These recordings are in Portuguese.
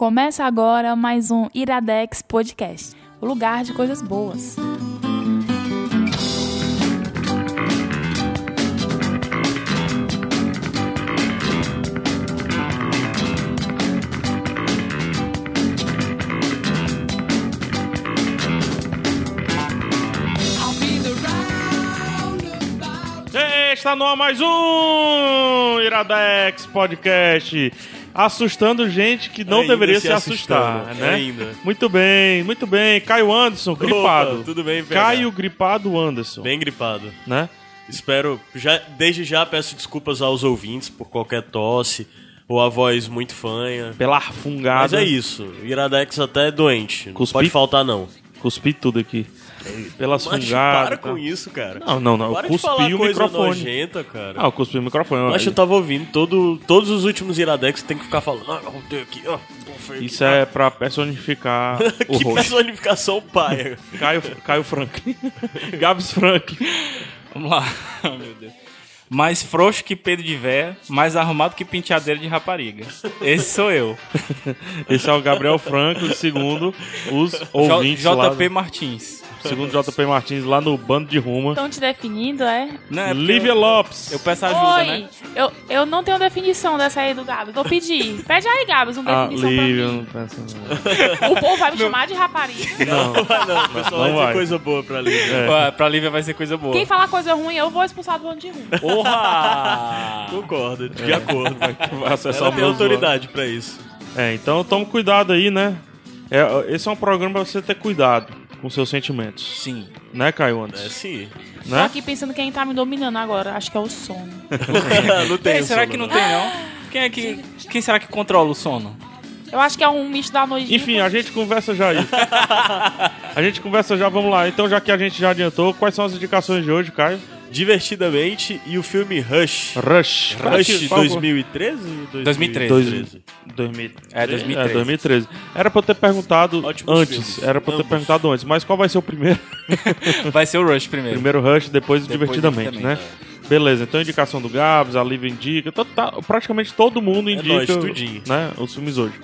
Começa agora mais um Iradex Podcast, o lugar de coisas boas. Está no ar mais um Iradex Podcast. Assustando gente que não Ainda deveria se se, assustar, assustando, né? ainda. Muito bem, muito bem. Caio Anderson, gripado. tudo bem, PH? Caio gripado Anderson, Bem gripado. né? Espero, já, desde já peço desculpas aos ouvintes por qualquer tosse ou a voz muito fanha. Pela fungada. Mas é isso, Iradex até é doente. Não Cuspi? pode faltar, não. Cuspi tudo aqui. Pelas Mas fungadas. para tá? com isso, cara. Não, não, não. Eu Para de cuspi o microfone. nojenta, cara. Ah, eu cuspi o microfone. Mas eu tava ouvindo todo, todos os últimos Iradex tem que ficar falando. Ah, ter aqui, ó. bufei aqui, Isso é pra personificar o que rosto. personificação paia. Caio, Caio Franklin. Gabs Franklin. Vamos lá. Oh, meu Deus. Mais frouxo que Pedro de Véia, mais arrumado que penteadeira de rapariga. Esse sou eu. Esse é o Gabriel Franco, segundo os J- ouvintes lá, JP Martins. Segundo JP Martins lá no Bando de Ruma. Estão te definindo, é? Não, é Lívia eu, Lopes. eu peço ajuda, Oi, né? eu, eu não tenho definição dessa aí do Gabs. Vou pedir. Pede aí, Gabs, uma Ah, definição Lívia, pra não pensa não. mim. O povo vai me chamar de rapariga. Não, Não, o pessoal Não vai ter vai. coisa boa pra ler. É. Pra- Pra Lívia vai ser coisa boa. Quem falar coisa ruim, eu vou expulsar do bando de ruim. Porra! Concordo, de acordo. vai acessar Ela tem autoridade pra isso. É, então tome cuidado aí, né? É, esse é um programa pra você ter cuidado com seus sentimentos. Sim. Né, Caio É Anderson? sim. Tô Né? aqui pensando quem tá me dominando agora. Acho que é o sono. não tem Ei, será sono, que não né? tem, não? Quem é que. Quem será que controla o sono? Eu acho que é um misto da noite. Enfim, a gente conversa já aí. a gente conversa já, vamos lá. Então, já que a gente já adiantou, quais são as indicações de hoje, Caio? Divertidamente e o filme Rush. Rush. Rush Qual- 2013? 2013. 2000. É, 2013. É, 2013. Era pra eu ter perguntado Ótimos antes. filmes. Era pra eu ter Ambos. perguntado antes. Mas qual vai ser o primeiro? Vai ser o Rush primeiro. primeiro Rush, depois, Depois Divertidamente, né? Divertidamente, Beleza, então indicação do Gabs, a Lívia indica. tá- tá- praticamente todo mundo indica nóis, tudinho. né, os filmes hoje.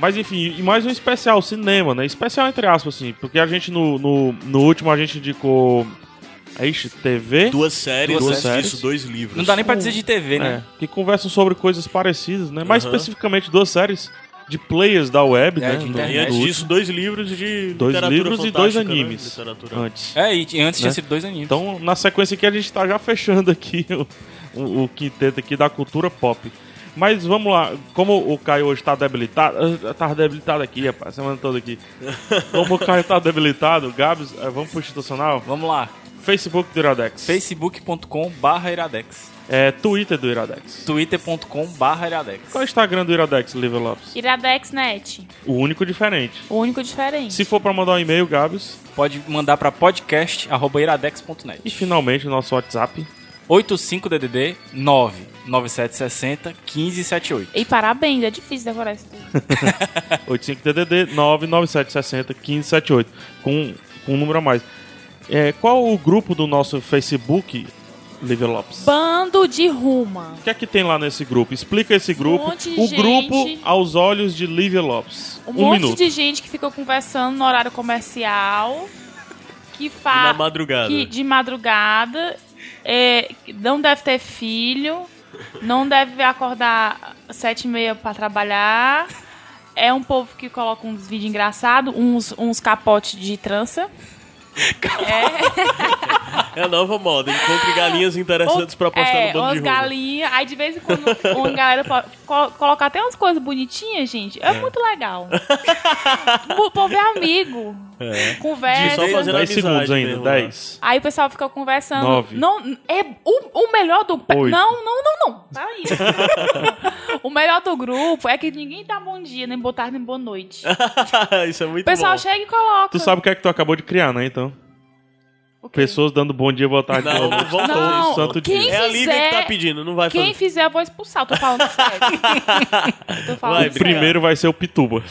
Mas enfim, e mais um especial, cinema, né? Especial entre aspas, assim. Porque a gente no, no, no último a gente indicou. Ixi, TV. Duas séries, Duas séries. disso, dois livros. Não dá nem pra dizer de TV, É, né? que conversam sobre coisas parecidas, né? Mais Aham. especificamente duas séries de players da web, É, né? internet. E antes disso, dois livros de Dois literatura livros e dois né? animes. Literatura. Antes. É, e antes Né? tinha sido dois aninhos. Então, na sequência aqui, a gente tá já fechando aqui o, o, o quinteto aqui da cultura pop. Mas vamos lá, como o Caio hoje tá debilitado, eu tava debilitado aqui, rapaz, a semana toda aqui. Como o Caio tá debilitado, Gabs, eh, vamos pro institucional? Vamos lá. Facebook do Iradex. facebook.com barra iradex. É, Twitter do Iradex. twitter.com barra iradex. Qual é o Instagram do Iradex, Lívia Lopes? IradexNet. O único diferente. O único diferente. Se for pra mandar um e-mail, Gabs. Pode mandar pra podcast.iradex.net. E finalmente o nosso WhatsApp. 85DDD 99760 1578. E parabéns, é difícil decorar isso tudo. 85DDD 99760 1578. Com, com um número a mais. É, qual o grupo do nosso Facebook, Lívia Lopes? Bando de Ruma. O que é que tem lá nesse grupo? Explica esse grupo. monte de o gente. grupo aos olhos de Lívia Lopes. Um, Um, monte minuto. de gente que fica conversando no horário comercial. Que E na faz. madrugada. Que, de madrugada. é, não deve ter filho. Não deve acordar às sete e meia pra trabalhar. É um povo que coloca uns vídeos engraçados, uns, uns capotes de trança. É a nova moda. Encontre galinhas interessantes pra postar é, no bando umas de galinhas. Aí de vez em quando uma galera co- colocar até umas coisas bonitinhas, gente. É, muito legal. o povo é amigo. É. Conversa. Só fazendo 10 amizade segundos ainda. mesmo, né? 10. Aí o pessoal fica conversando. Nove. Não, é o, o melhor do. Oito. Não, não, não, não. Peraí. o melhor do grupo é que ninguém dá bom dia, nem boa tarde, nem boa noite. Isso é muito O pessoal bom. chega e coloca. Tu sabe o que é que tu acabou de criar, né, então? O quê? Pessoas dando bom dia, boa tarde, Não, boa noite. Não, santo quem dia. É a Lívia que tá fizer- pedindo, não vai Quem fazer. fizer, eu vou expulsar. Eu tô falando sério. Tô falando Vai, sério. O primeiro vai ser o Pituba.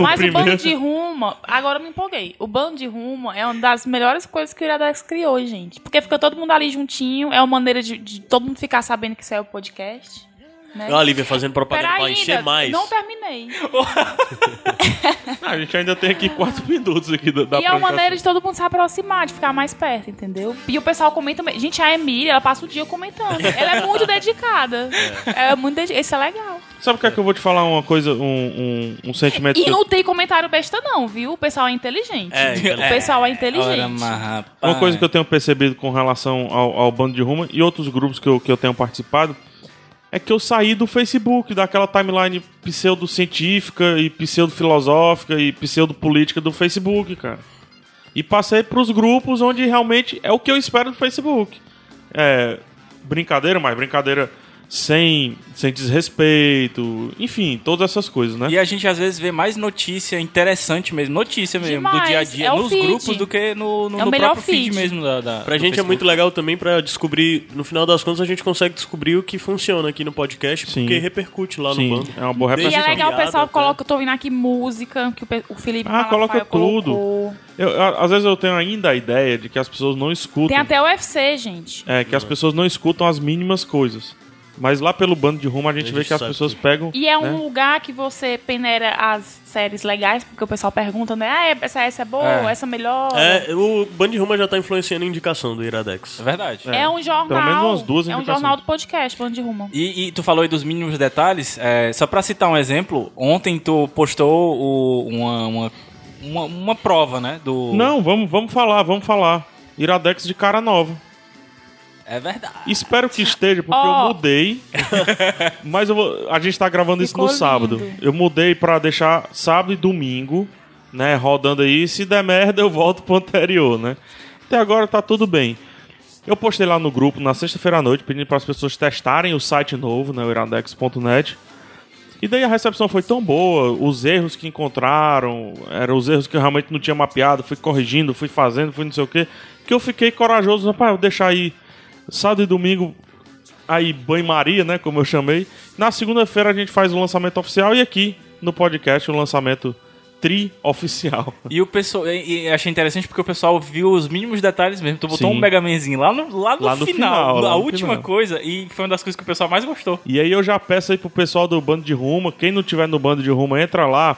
Mas o, primeiro- bando de Ruma, agora eu me empolguei. O bando de Ruma é uma das melhores coisas que o Iradex criou, gente. Porque fica todo mundo ali juntinho, é uma maneira de, de todo mundo ficar sabendo que saiu o podcast. Né? Olha a Lívia fazendo propaganda Pera pra encher ainda, mais. não terminei. Ah, a gente ainda tem aqui quatro minutos aqui da, da e é uma maneira de todo mundo se aproximar, de ficar mais perto, entendeu? E o pessoal comenta. me- Gente, a Emília, ela passa o dia comentando. Ela é muito dedicada. É, muito dedicada. Isso é legal. Sabe o que é que eu vou te falar uma coisa, um, um, um sentimento E que eu- não tem comentário besta, não, viu? O pessoal é inteligente. É, o pessoal é inteligente. Ora. Uma coisa que eu tenho percebido com relação ao, ao Bando de Ruma e outros grupos que eu, que eu tenho participado é que eu saí do Facebook, daquela timeline pseudocientífica e pseudo-filosófica e pseudo-política do Facebook, cara. E passei pros grupos onde realmente é o que eu espero do Facebook. É brincadeira, mas brincadeira sem, sem desrespeito, enfim, todas essas coisas, né? E a gente às vezes vê mais notícia interessante mesmo, notícia mesmo, do Demais. dia a dia, É nos feed. grupos do que no, no, É no próprio feed, feed. mesmo da, da Pra do gente é Facebook. muito legal também pra descobrir, no final das contas, a gente consegue descobrir o que funciona aqui no podcast, Sim. porque repercute lá Sim, no bando. é uma boa E é legal o pessoal até. coloca, eu tô ouvindo aqui música, que o, pe- o Felipe Ah, Malafaia coloca tudo. colocou. Eu- a- às vezes eu tenho ainda a ideia de que as pessoas não escutam. Tem até o UFC, gente. É, que as pessoas não escutam as mínimas coisas. Mas lá pelo bando de rumo a gente, A vê que as pessoas tudo. pegam. E é um né? lugar que você peneira as séries legais, porque o pessoal pergunta, né? Ah, essa, essa é boa, É. essa melhor. É, o Band Ruma já tá influenciando a indicação do Iradex. É verdade. É um jornal. Pelo menos umas duas É um indicações. jornal do podcast, Bando de Rumo. E, e tu falou aí dos mínimos detalhes, é, só pra citar um exemplo, ontem tu postou o- uma, uma, uma, uma prova, né? Do... Não, vamos, vamos falar, vamos falar. Iradex de cara nova. É verdade. Espero que esteja, porque Ó. eu mudei. mas eu vou- a gente tá gravando isso Ficou no sábado. lindo. Eu mudei pra deixar sábado e domingo, né? Rodando aí. Se der merda, eu volto pro anterior, né? Até agora tá tudo bem. Eu postei lá no grupo na sexta-feira à noite, pedindo para as pessoas testarem o site novo, né? O iradex.net. E daí a recepção foi tão boa, os erros que encontraram, eram os erros que eu realmente não tinha mapeado, fui corrigindo, fui fazendo, fui não sei o quê, que eu fiquei corajoso, rapaz, eu vou deixar aí sábado e domingo aí banho-maria, né, como eu chamei. Na segunda-feira a gente faz o lançamento oficial e aqui no podcast o lançamento tri-oficial. E o pessoal, e, e achei interessante porque o pessoal viu os mínimos detalhes mesmo. Tu botou Sim. um Mega Manzinho lá no, lá no Lá final, final, lá a no última final. coisa, e foi uma das coisas que o pessoal mais gostou. E aí eu já peço aí pro pessoal do Bando de Ruma, quem não tiver no Bando de Ruma, entra lá,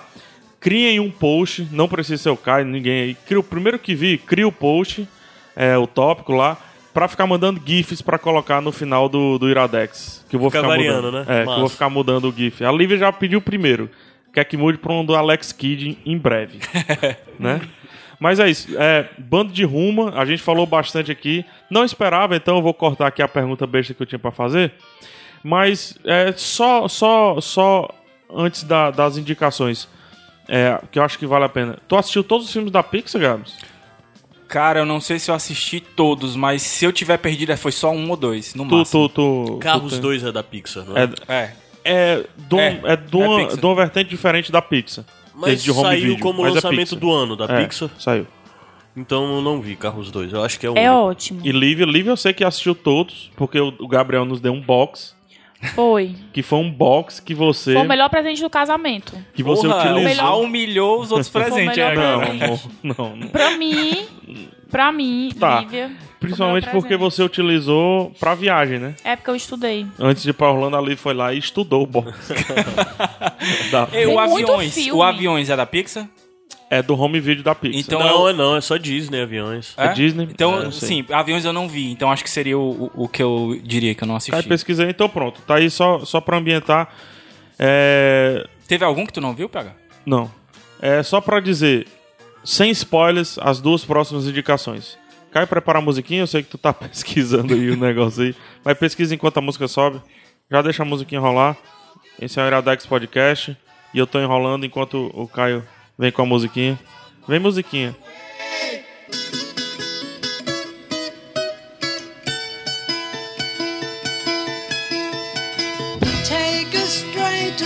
criem um post, não precisa ser o Caio, ninguém aí. Cria o primeiro que vi, cria o post, é, o tópico lá, pra ficar mandando GIFs pra colocar no final do, do Iradex. Que eu vou Fica ficar variando, mudando. né? É, que eu Massa. vou ficar mudando o GIF. A Lívia já pediu primeiro. Quer que mude pra um do Alex Kidd em breve. né? Mas é isso. É, bando de Ruma, a gente falou bastante aqui. Não esperava, então eu vou cortar aqui a pergunta besta que eu tinha pra fazer. Mas é, só, só, só antes da- das indicações, é, que eu acho que vale a pena. Tu assistiu todos os filmes da Pixar, Gabs? Cara, eu não sei se eu assisti todos, mas se eu tiver perdido, é, foi só um ou dois, no Tu, máximo. tu, tu, Carros tu, 2 é da Pixar, não é? É, É. é, de, um- É, é, uma, é de uma vertente diferente da Pixar. Mas Esse de home saiu video, como mas é lançamento Pixar. do ano da É, Pixar, Saiu. então eu não vi Carros 2. Eu acho que é o É único. ótimo. E Lívia, Lívia eu sei que assistiu todos, porque o Gabriel nos deu um box, Foi. que foi um box que você, Foi o melhor presente do casamento. que você Porra, utilizou. melhor- humilhou os outros presentes. é, Não, presente. não, não. Pra mim, pra mim, Tá. Lívia. Principalmente foi o melhor porque você utilizou pra viagem, né? É porque eu estudei. Antes de ir pra Orlando, ali foi lá e estudou o box. Da- E o aviões, o aviões é da Pixar? É do home video da Pixar. Então não, eu- é não, é só Disney aviões. É Disney? Então, É, sim, aviões eu não vi, então acho que seria o, o, o que eu diria que eu não assisti. Aí pesquisei, então pronto. Tá aí só, só pra ambientar. É... Teve algum que tu não viu, PH? Não. É só pra dizer, sem spoilers, as duas próximas indicações. Caio, prepara a musiquinha. Eu sei que tu tá pesquisando aí o negócio aí. Mas pesquisa enquanto a música sobe. Já deixa a musiquinha rolar. Esse é o Iradex Podcast. E eu tô enrolando enquanto o Caio vem com a musiquinha. Vem musiquinha. Take a straight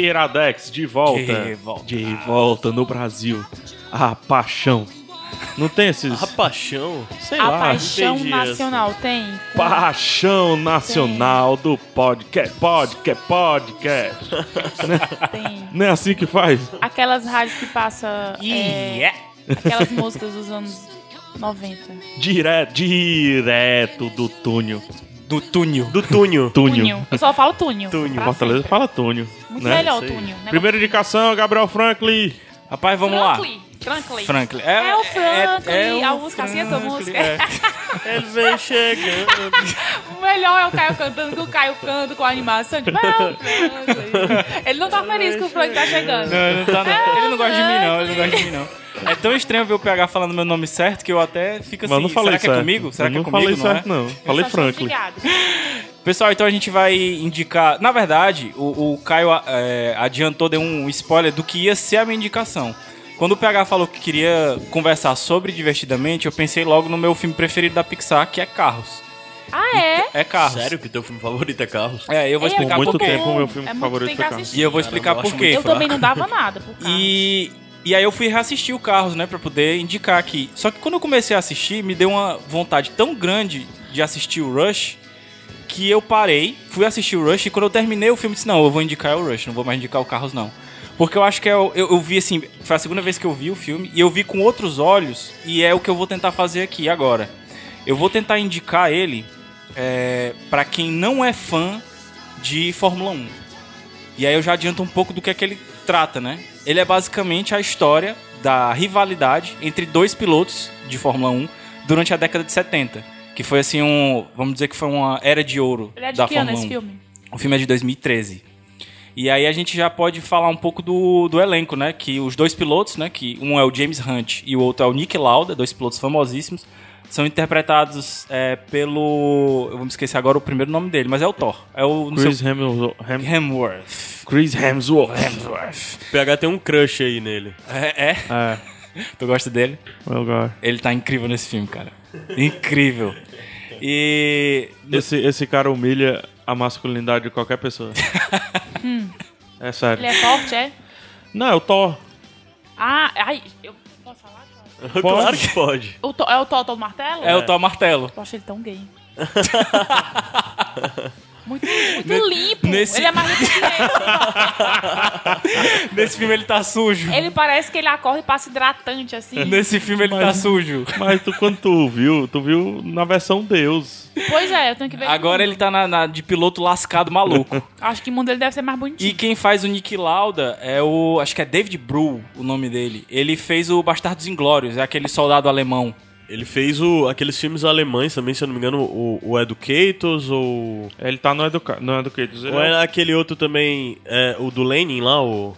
Iradex, de volta. De volta. De volta no Brasil. A paixão. Não tem esses. A paixão. Sei A lá. paixão nacional tem? Paixão nacional do podcast. Podcast, podcast. Tem. Não é assim que faz? Aquelas rádios que passam é, Yeah. aquelas músicas dos anos 90. Direto, direto do túnel. Do túnel. Do túnel. Túnel. Túnel. Eu só falo túnel. Túnel. Pra Fortaleza sempre. fala túnel. Muito né? melhor o túnel. né? Primeira indicação, Gabriel Franklin. Rapaz, vamos lá. Franklin. Franklin. Franklin. É o Franklin. é a o música assim é tua música. é. Ele vem chegando. O melhor é o Caio cantando, que o Caio canta com a animação. Tipo, é. Ele não tá feliz que o Franklin tá chegando. Não, ele não, tá, não. Ele não gosta de mim, não. Ele não gosta de mim, não. É tão estranho ver o PH falando meu nome certo que eu até fico assim. Mas não falei será que certo. é comigo? Será eu que é não comigo? falei não certo, é? não. Falei Franklin. obrigado. Pessoal, então a gente vai indicar. Na verdade, o, o Caio é, adiantou, deu um spoiler do que ia ser a minha indicação. Quando o PH falou que queria conversar sobre Divertidamente, eu pensei logo no meu filme preferido da Pixar, que é Carros. Ah, é? É Carros. Sério que teu filme favorito é Carros? É, eu vou É, explicar muito por quê. tempo o meu filme É muito favorito foi que Carros. E eu vou Caramba, explicar eu por quê. muito Eu também não dava nada por causa. E, e aí eu fui reassistir o Carros, né, pra poder indicar aqui. Só que quando eu comecei a assistir, me deu uma vontade tão grande de assistir o Rush que eu parei, fui assistir o Rush e quando eu terminei o filme disse, não, eu vou indicar o Rush, não vou mais indicar o Carros não. Porque eu acho que é, eu, eu vi assim, foi a segunda vez que eu vi o filme e eu vi com outros olhos e é o que eu vou tentar fazer aqui agora. Eu vou tentar indicar ele é, para quem não é fã de Fórmula 1. E aí eu já adianto um pouco do que é que ele trata, né? Ele é basicamente a história da rivalidade entre dois pilotos de Fórmula 1 durante a década de 70. Que foi assim um. Vamos dizer que foi uma era de ouro Ele é de da que ano Fórmula 1. esse filme? O filme é de 2013. E aí a gente já pode falar um pouco do, do elenco, né? Que os dois pilotos, né? Que um é o James Hunt e o outro é o Nick Lauda, dois pilotos famosíssimos. São interpretados é, pelo. Eu vou me esquecer agora o primeiro nome dele, mas é o Thor. É o. Não Chris sei, Hemsworth. Hem- Hemsworth. Chris Hemsworth. Hemsworth. O PH tem um crush aí nele. É, é? É, Tu gosta dele? meu God. Ele tá incrível nesse filme, cara. Incrível. E. Esse, esse cara humilha a masculinidade de qualquer pessoa. é sério. Ele é forte, é? Não, é o Thor. Ah, ai, eu posso falar? Claro que pode. O to- é o Toto Martelo? É o Thor Martelo. Eu achei ele tão gay. muito muito limpo. nesse- Ele é mais limpo que Nesse filme ele tá sujo. eu. Ele parece que ele acorda e passa hidratante, assim. Nesse filme ele tá sujo. Mas tu, quando tu viu, tu viu na versão Deus. Pois é, eu tenho que ver. Agora ele tá na, na- de piloto lascado maluco. Acho que o mundo dele deve ser mais bonitinho. E quem faz o Nick Lauda é o. Acho que é David Brühl, o nome dele. Ele fez o Bastardos Inglórios, é aquele soldado alemão. Ele fez o, aqueles filmes alemães também, se eu não me engano, o, o Educators ou. Ele tá no, educa no Educators. Ele Ou é é aquele outro também, é, o do Lenin lá, o.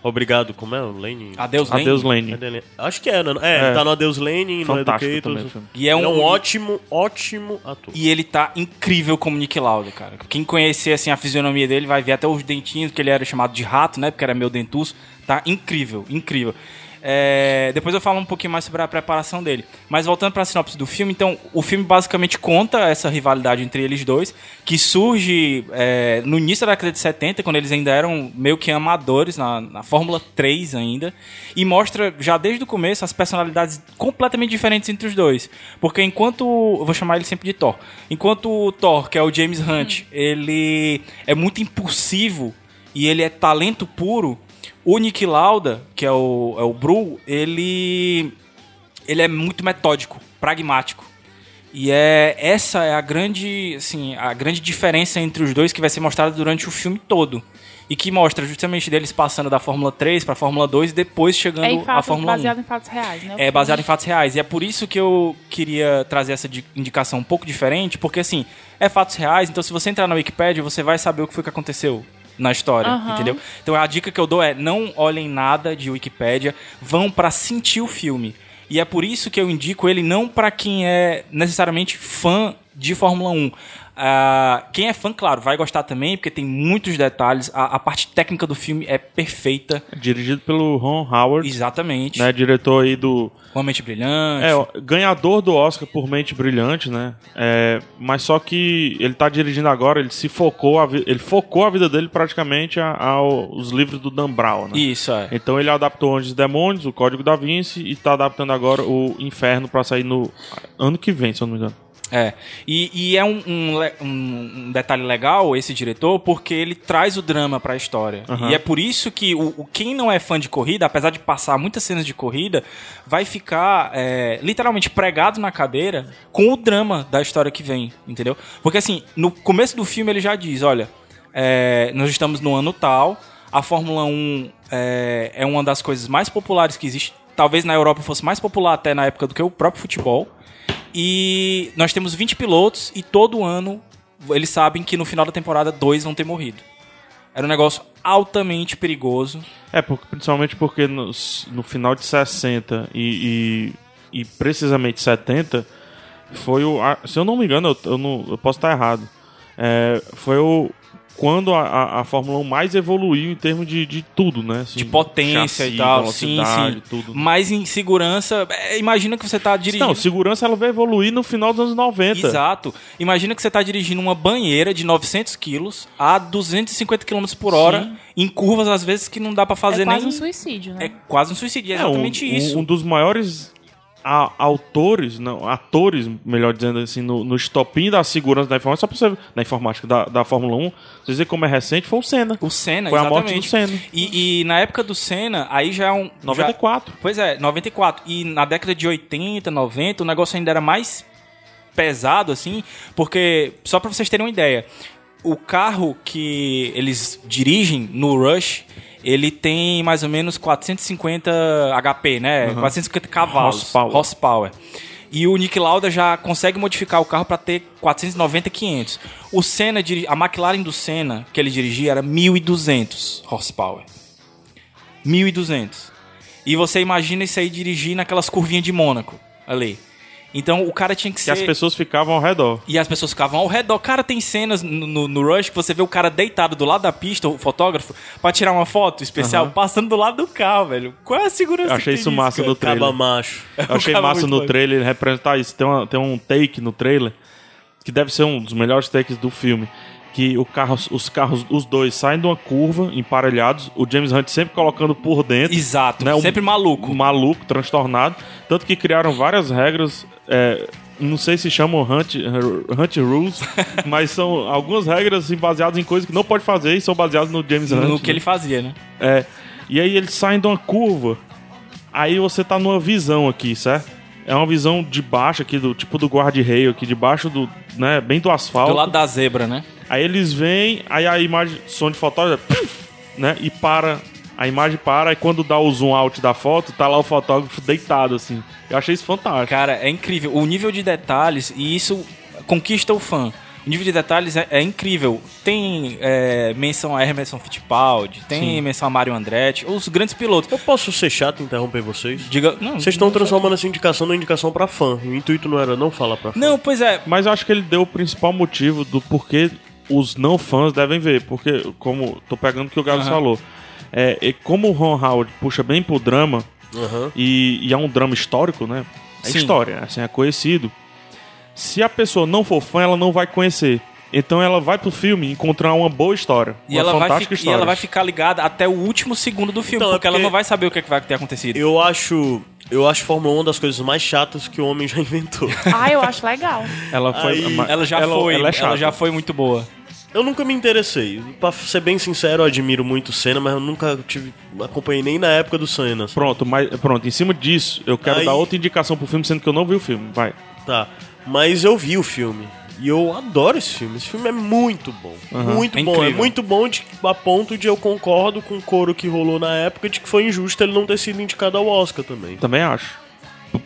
Obrigado, como é? O Lenin? Adeus, Adeus Lenin. Lenin. Cadê ele? Acho que é, né? É, É. tá no Adeus Lenin, no Fantástico Educators. também o filme. E é um, é um ótimo, ótimo ator. E ele tá incrível como Nick Lauda, cara. Quem conhecer assim a fisionomia dele vai ver até os dentinhos, que ele era chamado de rato, né? Porque era meio dentuço. Tá incrível, incrível. É, depois eu falo um pouquinho mais sobre a preparação dele. Mas voltando pra sinopse do filme, então, o filme basicamente conta essa rivalidade entre eles dois, que surge é, no início da década de 70, quando eles ainda eram meio que amadores, na, na Fórmula 3 ainda, e mostra já desde o começo as personalidades completamente diferentes entre os dois. Porque enquanto. Eu vou chamar ele sempre de Thor. Enquanto o Thor, que é o James Hunt, ele é muito impulsivo e ele é talento puro. O Nick Lauda, que é o, é o Bru, ele, ele é muito metódico, pragmático. E é essa é a grande, assim, a grande diferença entre os dois que vai ser mostrada durante o filme todo. E que mostra justamente deles passando da Fórmula 3 para a Fórmula 2 e depois chegando É à Fórmula 1. baseado em fatos reais, né? É baseado em fatos reais. E é por isso que eu queria trazer essa di- indicação um pouco diferente, porque assim, é fatos reais, então se você entrar na Wikipedia, você vai saber o que foi que aconteceu na história, Aham. entendeu? Então a dica que eu dou é não olhem nada de Wikipedia, vão pra sentir o filme. E é por isso que eu indico ele não pra quem é necessariamente fã de Fórmula 1. Ah, quem é fã, claro, vai gostar também, porque tem muitos detalhes. A, a parte técnica do filme é perfeita. Dirigido pelo Ron Howard, Exatamente. né? Diretor aí do. Uma mente brilhante. É, ganhador do Oscar por Mente Brilhante, né? É, mas só que ele tá dirigindo agora, ele se focou, a ele focou a vida dele praticamente aos livros do Dan Brown, né? Isso, é. Então ele adaptou Anjos e Demônios, o Código da Vinci e tá adaptando agora o Inferno pra sair no ano que vem, se eu não me engano. É, e, e é um, um um- detalhe legal esse diretor, porque ele traz o drama pra história. Aham. E é por isso que o, o- quem não é fã de corrida, apesar de passar muitas cenas de corrida, vai ficar é, literalmente pregado na cadeira com o drama da história que vem, entendeu? Porque assim, no começo do filme ele já diz, olha, é, nós estamos no ano tal, a Fórmula 1 é, é uma das coisas mais populares que existe. Talvez na Europa fosse mais popular até na época do que o próprio futebol. E nós temos 20 pilotos e todo ano eles sabem que no final da temporada dois vão ter morrido. Era um negócio altamente perigoso. É, porque, principalmente porque no, no final de 60 e, e, e precisamente 70 foi o. Se eu não me engano, eu, eu não, eu posso estar errado. É, foi o. Quando a, a, a Fórmula 1 mais evoluiu em termos de, de tudo, né? Assim, De potência chassi, e tal. Sim, sim. Tudo. Mas em segurança, é, imagina que você tá dirigindo. Não, segurança ela vai evoluir no final dos anos 90. Exato. Imagina que você tá dirigindo uma banheira de 900 quilos a 250 km por hora, Sim. em curvas às vezes que não dá pra fazer é quase nem. um suicídio, né? É quase um suicídio, é É, um- exatamente um, isso. Um dos maiores a- autores, não, atores, melhor dizendo assim, no, no estopim da segurança da informática, só pra você na informática da, da Fórmula 1, você dizer como é recente, foi o Senna. O Senna, Foi a exatamente. morte do Senna. E, e na época do Senna, aí já é um. já- 94. Pois é, 94. E na década de 80, 90, o negócio ainda era mais pesado, assim, porque, só pra vocês terem uma ideia, o carro que eles dirigem no Rush, ele tem mais ou menos 450 HP, né? 450 cavalos. Horsepower. horsepower. E o Nick Lauda já consegue modificar o carro para ter 490, 500. O Senna, a McLaren do Senna, que ele dirigia, era 1.200 horsepower. 1.200. E você imagina isso aí dirigir naquelas curvinhas de Mônaco, ali. Então o cara tinha que ser... as pessoas ficavam ao redor. E as pessoas ficavam ao redor. Cara, tem cenas no, no- no Rush que você vê o cara deitado do lado da pista, o fotógrafo, pra tirar uma foto especial, Aham. passando do lado do carro, velho. Qual é a segurança Eu achei que isso tem massa no trailer. Caba macho. Eu achei cara massa no doido. trailer representar isso. Tem, uma- tem um take no trailer que deve ser um dos melhores takes do filme. Que o carro, os carros, os dois saem de uma curva, emparelhados, o James Hunt sempre colocando por dentro. Exato, né, um- sempre maluco. um maluco, transtornado. Tanto que criaram várias regras. é, não sei se chamam Hunt, Hunt Rules, mas são algumas regras assim, baseadas em coisas que não pode fazer e são baseadas no James Hunt. no que né? ele fazia, né? É, e aí eles saem de uma curva. Aí você tá numa visão aqui, certo? É uma visão de baixo aqui, do tipo do guarda-reio aqui, debaixo do, né, bem do asfalto. Do lado da zebra, né? Aí eles vêm, aí a imagem, som de fotógrafo, né, e para, a imagem para, e quando dá o zoom out da foto, tá lá o fotógrafo deitado, assim. Eu achei isso fantástico. Cara, é incrível. O nível de detalhes, e isso conquista o fã. O nível de detalhes é, é incrível. Tem é, menção a Emerson Fittipaldi, tem menção a Mario Andretti, os grandes pilotos. Eu posso ser chato e interromper vocês? Diga, não, Vocês estão transformando essa indicação numa indicação pra fã. O intuito não era não falar pra fã. Não, pois é. Mas eu acho que ele deu o principal motivo do porquê os não fãs devem ver. Porque, como tô pegando o que o Gabs Aham. falou, é, e como o Ron Howard puxa bem pro drama, Aham. e, e é um drama histórico, né? É Sim. história, assim, é conhecido. Se a pessoa não for fã, ela não vai conhecer. Então ela vai pro filme encontrar uma boa história. E uma ela, vai fantástica e história. ela vai ficar ligada até o último segundo do filme, Então, é porque, ela porque- não vai saber o que, é que vai ter acontecido. Eu acho. Eu acho Fórmula 1 uma das coisas mais chatas que o homem já inventou. Ah, eu acho legal. Ela foi. Aí- Ela já foi, ela ela, é chata. já foi muito boa. Eu nunca me interessei. Pra ser bem sincero, eu admiro muito o Senna, mas eu nunca tive. acompanhei nem na época do Senna. sabe? Pronto, mas pronto, em cima disso, eu quero Aí- dar outra indicação pro filme, sendo que eu não vi o filme. Vai. Tá. Mas eu vi o filme. E eu adoro esse filme. Esse filme é muito bom. Muito É bom. É incrível. muito bom de, a ponto de eu concordo com o coro que rolou na época de que foi injusto ele não ter sido indicado ao Oscar também. Também acho.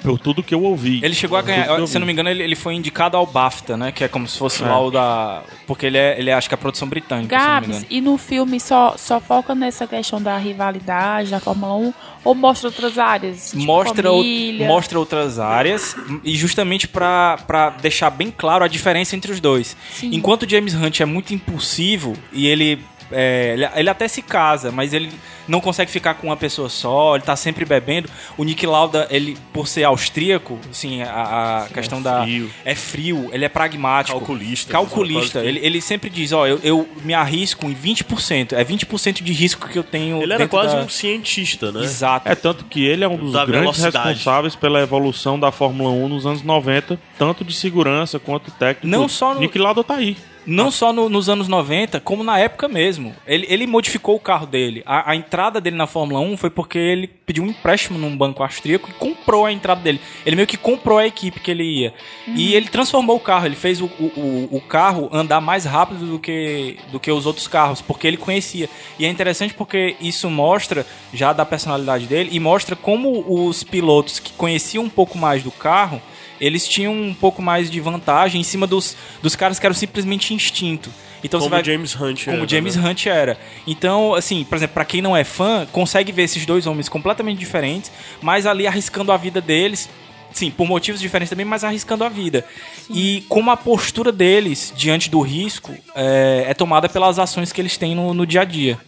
Por tudo que eu ouvi. Ele chegou a ganhar, se eu não me engano, ele, ele foi indicado ao BAFTA, né? Que é como se fosse É. lá o da. Porque ele é, ele é, acho que a produção britânica, se eu não me Gabs, engano. e no filme só, só foca nessa questão da rivalidade da Fórmula 1 ou mostra outras áreas? Tipo mostra, o- mostra outras áreas e justamente pra pra deixar bem claro a diferença entre os dois. Sim. Enquanto o James Hunt é muito impulsivo e ele, é, ele ele até se casa, mas ele não consegue ficar com uma pessoa só, ele tá sempre bebendo. O Nick Lauda, ele por ser austríaco, assim, a, a questão da frio. é frio, ele é pragmático, Calculista, calculista. Ele, ele sempre diz, ó, eu, eu me arrisco em 20%, é 20% de risco que eu tenho Ele era quase da- um cientista, né? Exato. É tanto que ele é um dos Da grandes velocidade. responsáveis pela evolução da Fórmula 1 nos anos 90, tanto de segurança quanto técnico. Não só no- Nick Lauda tá aí. Não só no- nos anos 90, como na época mesmo. Ele, ele modificou o carro dele. A, a entrada dele na Fórmula 1 foi porque ele pediu um empréstimo num banco austríaco e comprou a entrada dele. Ele meio que comprou a equipe que ele ia. E ele transformou o carro. Ele fez o, o, o- o carro andar mais rápido do que, do que os outros carros, porque ele conhecia. E é interessante porque isso mostra já da personalidade dele e mostra como os pilotos que conheciam um pouco mais do carro eles tinham um pouco mais de vantagem em cima dos, dos caras que eram simplesmente instinto. Então Como você vai o James Hunt como era, o James né? Hunt era. Então, assim, por exemplo, pra quem não é fã, consegue ver esses dois homens completamente diferentes, mas ali arriscando a vida deles. Sim, por motivos diferentes também, mas arriscando a vida. E como a postura deles diante do risco é, é tomada pelas ações que eles têm no, no dia a dia.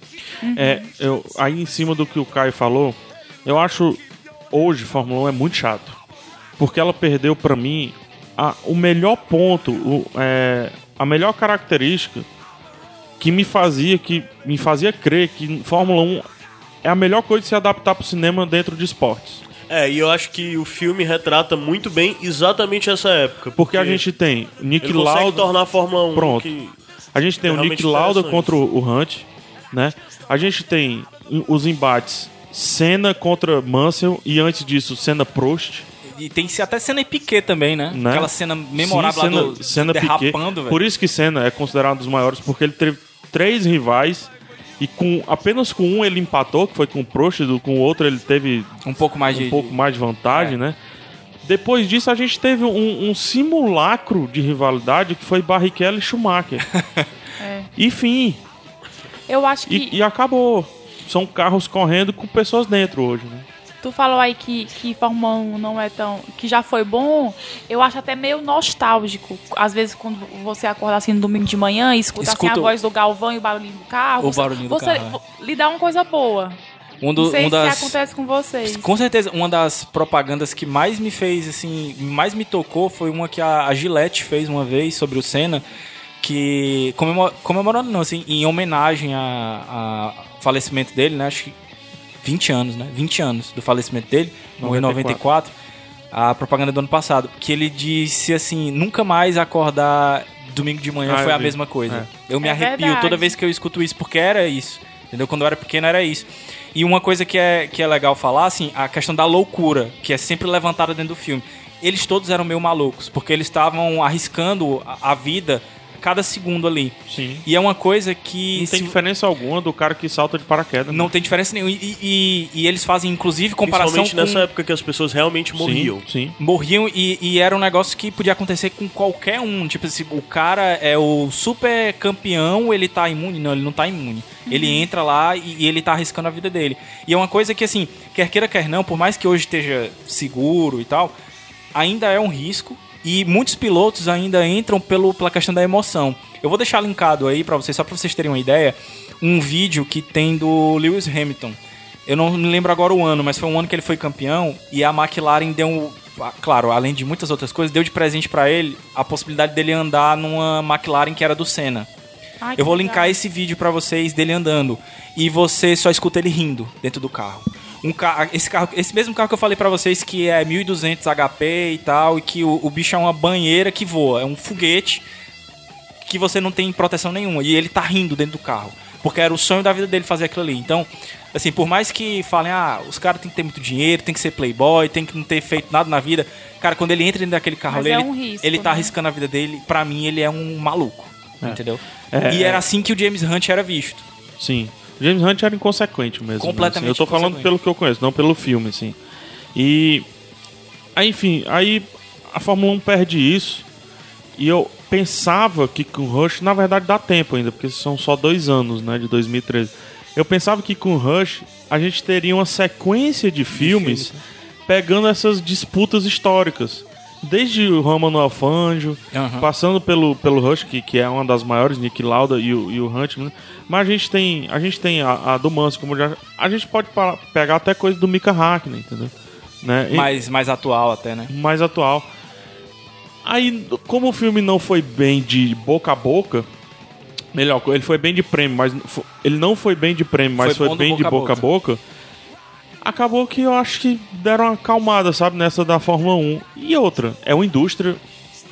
É, eu, aí em cima do que o Caio falou, eu acho hoje Fórmula 1 é muito chato. Porque ela perdeu pra mim a- o melhor ponto, o- é, a melhor característica que me fazia que me fazia crer que Fórmula 1 é a melhor coisa de se adaptar pro cinema dentro de esportes. É, e eu acho que o filme retrata muito bem exatamente essa época. Porque a gente tem Nick ele consegue Lauda, tornar a Fórmula 1 Pronto. A gente tem É o Nick Lauda contra o o Hunt, né? A gente tem os embates Senna contra Mansell e antes disso Senna Prost, E tem até cena em Piquet também, né? né? Aquela cena memorável Sim, lá Senna, do Piquet. derrapando, velho. Por isso que Senna é considerado um dos maiores porque ele teve três rivais e com apenas com um ele empatou, que foi com o Prost, com o outro ele teve Um pouco mais um de. pouco mais de vantagem, É. né? Depois disso, a gente teve um, um simulacro de rivalidade que foi Barrichello e Schumacher. É. Enfim, Eu acho que e, e acabou. São carros correndo com pessoas dentro hoje, né? Tu falou aí que, que Fórmula 1 não é tão. que já foi bom. Eu acho até meio nostálgico. Às vezes, quando você acorda assim no domingo de manhã e escuta, assim, a o- voz do Galvão e o barulhinho do carro. O você- barulhinho do você, carro, é. lhe dá uma coisa boa. Um, do, não sei um das... se acontece com vocês. Com certeza, uma das propagandas que mais me fez, assim, mais me tocou foi uma que a, a Gillette fez uma vez sobre o Senna, que comemor, comemorando não, assim, em homenagem ao falecimento dele, né? Acho que 20 anos, né? 20 anos do falecimento dele, morreu em 94. A propaganda do ano passado, que ele disse assim, nunca mais acordar domingo de manhã Ah, foi a vi. mesma coisa. Eu me É arrepio verdade. toda vez que eu escuto isso, porque era isso. Entendeu? Quando eu era pequeno era isso. E uma coisa que é, que é legal falar, assim, a questão da loucura, que é sempre levantada dentro do filme. Eles todos eram meio malucos, porque eles estavam arriscando a, a vida cada segundo ali. Sim. E é uma coisa que. Não tem se- diferença alguma do cara que salta de paraquedas. não né? tem diferença nenhuma. E, e- e eles fazem, inclusive, comparação Principalmente com... nessa época que as pessoas realmente morriam. Sim, sim. morriam e, e era um negócio que podia acontecer com qualquer um. Tipo assim, o cara é o super campeão, ele tá imune? Não, ele não tá imune. Ele entra lá e, e ele tá arriscando a vida dele. E é uma coisa que, assim, quer queira, quer não, por mais que hoje esteja seguro e tal, ainda é um risco. E muitos pilotos ainda entram pelo, pela questão da emoção. Eu vou deixar linkado aí pra vocês, só pra vocês terem uma ideia, um vídeo que tem do Lewis Hamilton. Eu não me lembro agora o ano, mas foi um ano que ele foi campeão e a McLaren deu um, claro, além de muitas outras coisas, deu de presente pra ele a possibilidade dele andar numa McLaren que era do Senna. Ai, Eu vou legal. linkar esse vídeo pra vocês dele andando e você só escuta ele rindo dentro do carro. Um ca esse carro, esse mesmo carro que eu falei pra vocês que é 1200 HP e tal e que o, o bicho é uma banheira que voa, é um foguete que você não tem proteção nenhuma e ele tá rindo dentro do carro, porque era o sonho da vida dele fazer aquilo ali. Então, assim, por mais que falem, ah, os caras têm que ter muito dinheiro, tem que ser playboy, tem que não ter feito nada na vida, cara, quando ele entra dentro daquele carro ali, é ele, um risco, ele tá né? arriscando a vida dele, pra mim ele é um maluco, entendeu? É, e é. era assim que o James Hunt era visto. Sim. James Hunt era inconsequente mesmo. Completamente assim. Eu tô falando pelo que eu conheço, não pelo filme, assim. E Aí, enfim, aí a Fórmula 1 perde isso. E eu pensava que com o Rush, na verdade dá tempo ainda, porque são só dois anos, né, de 2013. Eu pensava que com o Rush a gente teria uma sequência de filmes pegando essas disputas históricas. Desde o Roman Fangio, Aham. passando pelo, pelo Rush, que, que é uma das maiores, Nick Lauda e o, e o Huntman. Mas a gente tem a, gente tem a, a do Manso, como já. A gente pode pegar até coisa do Mika Hakkinen, entendeu? Né? E- Mais, mais atual até, né? mais atual. Aí, como o filme não foi bem de boca a boca, melhor, ele foi bem de prêmio, mas ele não foi bem de prêmio, mas Foi foi, bem de boca a boca a boca. Acabou que eu acho que deram uma acalmada, sabe, nessa da Fórmula 1. E outra, é uma indústria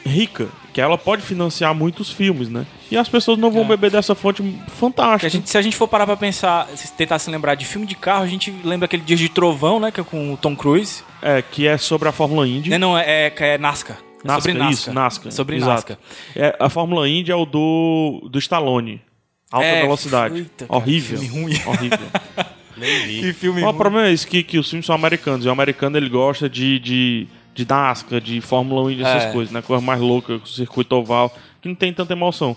rica, que ela pode financiar muitos filmes, né? E as pessoas não vão É. beber dessa fonte fantástica. a gente- se a gente for parar pra pensar, se tentar se lembrar de filme de carro, a gente lembra aquele Dias de Trovão, né? Que é com o Tom Cruise. É, que é sobre a Fórmula Indy. Não, não, é, é, é NASCAR. É NASCAR, sobre NASCAR. isso, NASCAR. É sobre exato. NASCAR. É, a Fórmula Indy é o do, do Stallone. Alta É, velocidade. eita, cara, Horrível. filme ruim. Horrível. Nem vi. Que filme o ruim. problema é esse, que, que os filmes são americanos. E o americano ele gosta de, de, de NASCAR, de Fórmula 1 e dessas É. coisas, né? Coisa mais louca, circuito oval, que não tem tanta emoção.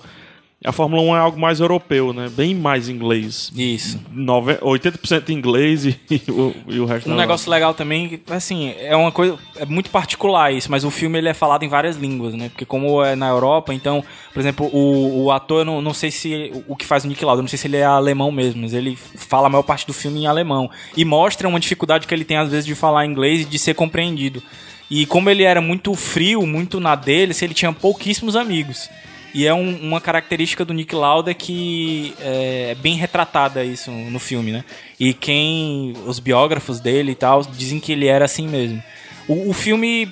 A Fórmula 1 é algo mais europeu, né? Bem mais inglês. Isso. Nove- 80% inglês e, e o, e o resto Um negócio legal também, assim, é uma coisa. É muito particular isso, mas o filme ele é falado em várias línguas, né? Porque como é na Europa, então, por exemplo, o, o ator, eu não, não sei se. O que faz o Nick Lauda, eu não sei se ele é alemão mesmo, mas ele fala a maior parte do filme em alemão. E mostra uma dificuldade que ele tem, às vezes, de falar inglês e de ser compreendido. E como ele era muito frio, muito na dele, ele tinha pouquíssimos amigos. E é um- uma característica do Nick Lauda que é, é bem retratada isso no filme, né? E quem. Os biógrafos dele e tal dizem que ele era assim mesmo. O, o filme,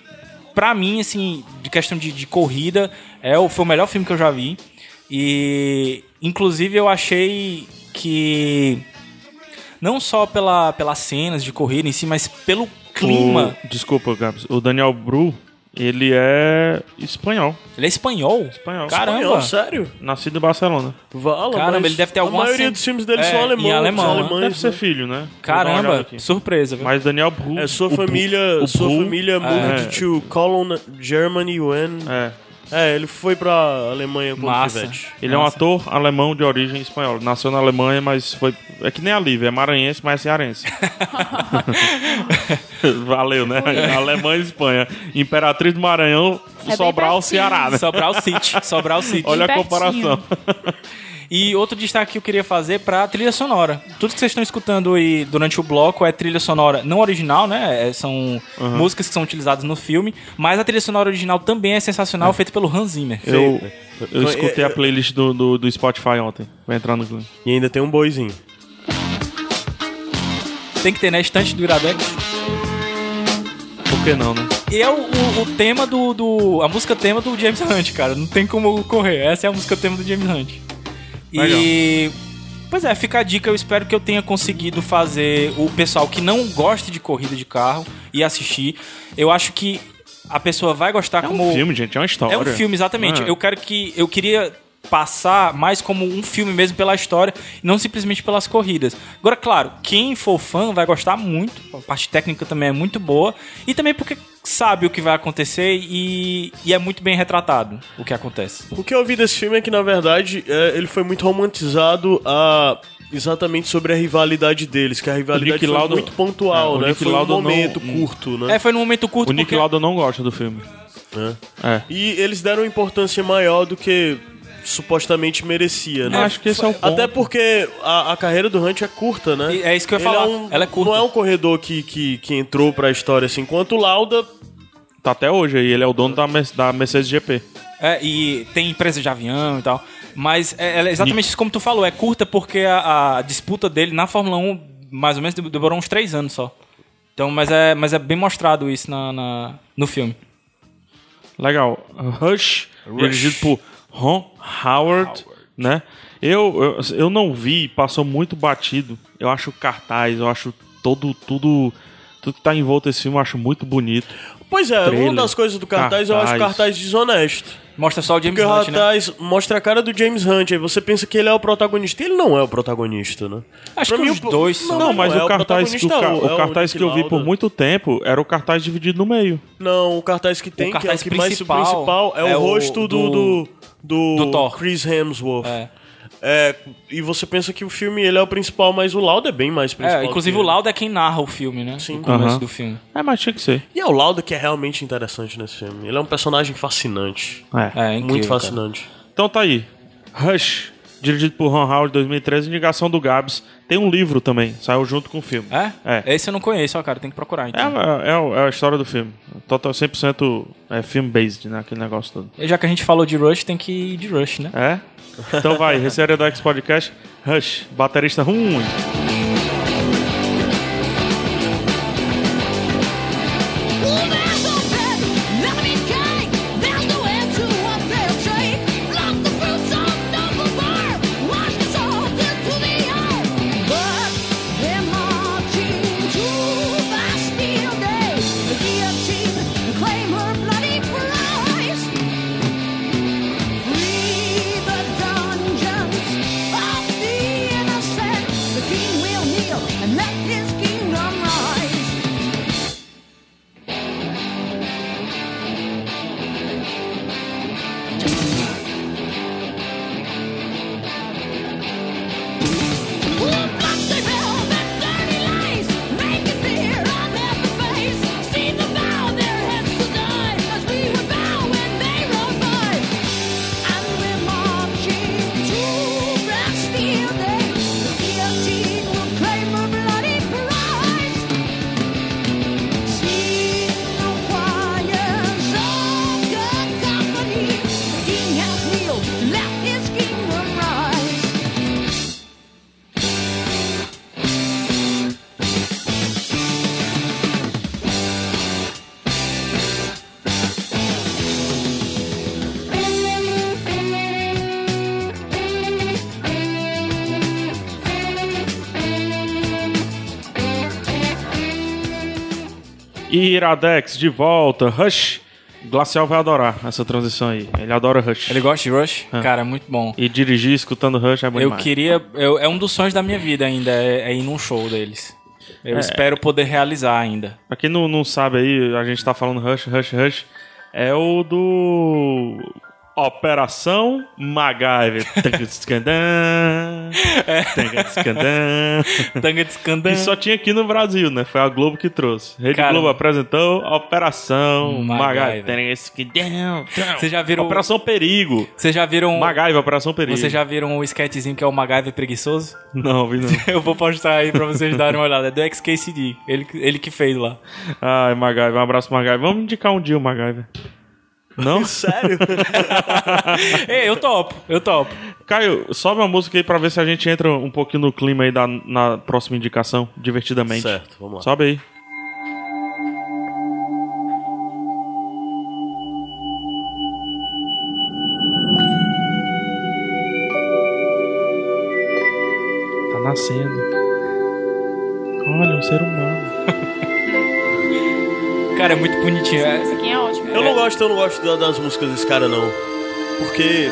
pra mim, assim, de questão de, de corrida, é o, foi o melhor filme que eu já vi. E inclusive eu achei que. Não só pela, pelas cenas de corrida em si, mas pelo clima. O, desculpa, Gabs. O Daniel Bru, ele é espanhol. Ele é espanhol? Espanhol. Caramba! Espanhol, sério? Nascido em Barcelona. Vala, Caramba, mas ele deve ter A alguma maioria cen- dos filmes dele É, são em alemães. alemão, são né? alemães, Deve ser né? filho, né? Caramba, surpresa. viu? Mas Daniel Bru. É, sua o família, o sua Bru- família moved É. to Cologne, Germany when... É. É, ele foi pra Alemanha com o Massa. Pivete. Ele é um ator alemão de origem espanhola. Nasceu na Alemanha, mas foi. É que nem a Lívia, é maranhense, mas é cearense. Valeu, né? Alemanha e Espanha. Imperatriz do Maranhão, bem Sobral, pertinho. Ceará, né? Sobral City, Sobral City. Olha a pertinho. comparação. E outro destaque que eu queria fazer pra trilha sonora. Tudo que vocês estão escutando aí durante o bloco é trilha sonora não original, né? É, São músicas que são utilizadas no filme, mas a trilha sonora original também é sensacional, feita pelo Hans Zimmer. Eu, eu Então, escutei é- a playlist do, do, do Spotify ontem. Vai entrar no clipe. E ainda tem um boizinho. Tem que ter, né? Estante do Iradex. Por que não, né? E é o, o- o tema do, do- A música tema do James Hunt, cara. Não tem como correr. Essa é a música tema do James Hunt. E. Pois é, fica a dica. Eu espero que eu tenha conseguido fazer o pessoal que não gosta de corrida de carro e assistir. Eu acho que a pessoa vai gostar É como. um filme, gente, é uma história. É um filme, exatamente. Ah. Eu quero que. Eu queria passar mais como um filme mesmo pela história, e não simplesmente pelas corridas. Agora, claro, quem for fã vai gostar muito, a parte técnica também é muito boa, e também porque sabe o que vai acontecer e, e é muito bem retratado o que acontece. O que eu ouvi desse filme é que, na verdade, é, ele foi muito romantizado a... Exatamente sobre a rivalidade deles, que a rivalidade foi Lauda- muito pontual, É, né? Nick foi um Lauda não- momento curto, né? É, foi num momento curto O Nick porque... Lauda não gosta do filme. É. É. E eles deram importância maior do que supostamente merecia, né? Eu acho que esse é o ponto. Até porque a, a carreira do Hunt é curta, né? E é isso que eu ia Ele falar. É um, Ela é curta. Não é um corredor que, que, que entrou pra história assim. Enquanto o Lauda, Tá até hoje aí, ele é o dono da, da Mercedes GP. É, e tem empresa de avião e tal. Mas é, é exatamente isso como tu falou, é curta porque a, a disputa dele na Fórmula 1, mais ou menos, demorou uns três anos só. Então, mas é, mas é bem mostrado isso na, na- no filme. Legal. Rush, dirigido por Ron Howard, né? Eu, eu, eu não vi, passou muito batido. Eu acho o cartaz, eu acho todo, tudo, tudo que tá em volta desse filme, eu acho muito bonito. Pois é, Trailer, uma das coisas do cartaz, eu acho o cartaz. cartaz desonesto. Mostra só o James Porque o Hunt, né? cartaz mostra a cara do James Hunt, aí você pensa que ele é o protagonista. Ele não é o protagonista, né? Acho Pra que mim, os o- dois são. Não, mas é o cartaz, que, o, ca- protagonista, o cartaz que eu vi por muito tempo era o cartaz dividido no meio. Não, o cartaz que tem, O cartaz que é o que mais o principal principal, é, é o o rosto do, do, do, do Thor. Chris Hemsworth. É. É, e você pensa que o filme ele é o principal, mas o Lauda é bem mais principal. É, inclusive o. Lauda é quem narra o filme, né? Sim. No começo Aham. do filme. É, mas tinha que ser. E é o Lauda que é realmente interessante nesse filme. Ele é um personagem fascinante. É. É, incrível, muito cara. fascinante. Então tá aí. Rush, dirigido por Ron Howard 2013, indicação do Gabs. Tem um livro também, saiu junto com o filme. É? É. Esse eu não conheço, ó, cara. Tem que procurar, É, então. é, é a história do filme. Total 100% é film-based, né? Aquele negócio todo. E já que a gente falou de Rush, tem que ir de Rush, né? É? Então vai, Receita do X Podcast. Rush, baterista ruim. Iradex, de volta. Rush. Glacial vai adorar essa transição aí. Ele adora Rush. Ele gosta de Rush? Cara, é muito bom. E dirigir escutando Rush é bom Eu demais. queria. eu- é um dos sonhos da minha vida ainda, é, é ir num show deles. Eu espero poder realizar ainda. Pra quem não, não sabe aí, a gente tá falando Rush, Rush, Rush. É o do. Operação MacGyver. Tangadiscandan. Tangadiscandan. Tanga de escandão. E só tinha aqui no Brasil, né? Foi a Globo que trouxe. Rede Cara, Globo apresentou Operação MacGyver. MacGyver. Vocês já viram. Operação Perigo. Vocês já viram. MacGyver, Operação Perigo. Vocês já viram o sketchzinho que é o MacGyver preguiçoso? Não, vi não. Eu vou postar aí pra vocês darem uma olhada. É do XKCD. Ele, ele que fez lá. Ai, MacGyver, um abraço, MacGyver. Vamos indicar um dia o MacGyver. Não? Sério? Ei, eu topo, eu topo. Caio, sobe uma música aí pra ver se a gente entra um pouquinho no clima aí da, na próxima indicação, divertidamente. certo, vamos lá. Sobe aí. Tá nascendo. Olha, um ser humano. Cara, é muito bonitinho. Aqui é ótimo. Eu não gosto, eu não gosto da- das músicas desse cara, não. Porque.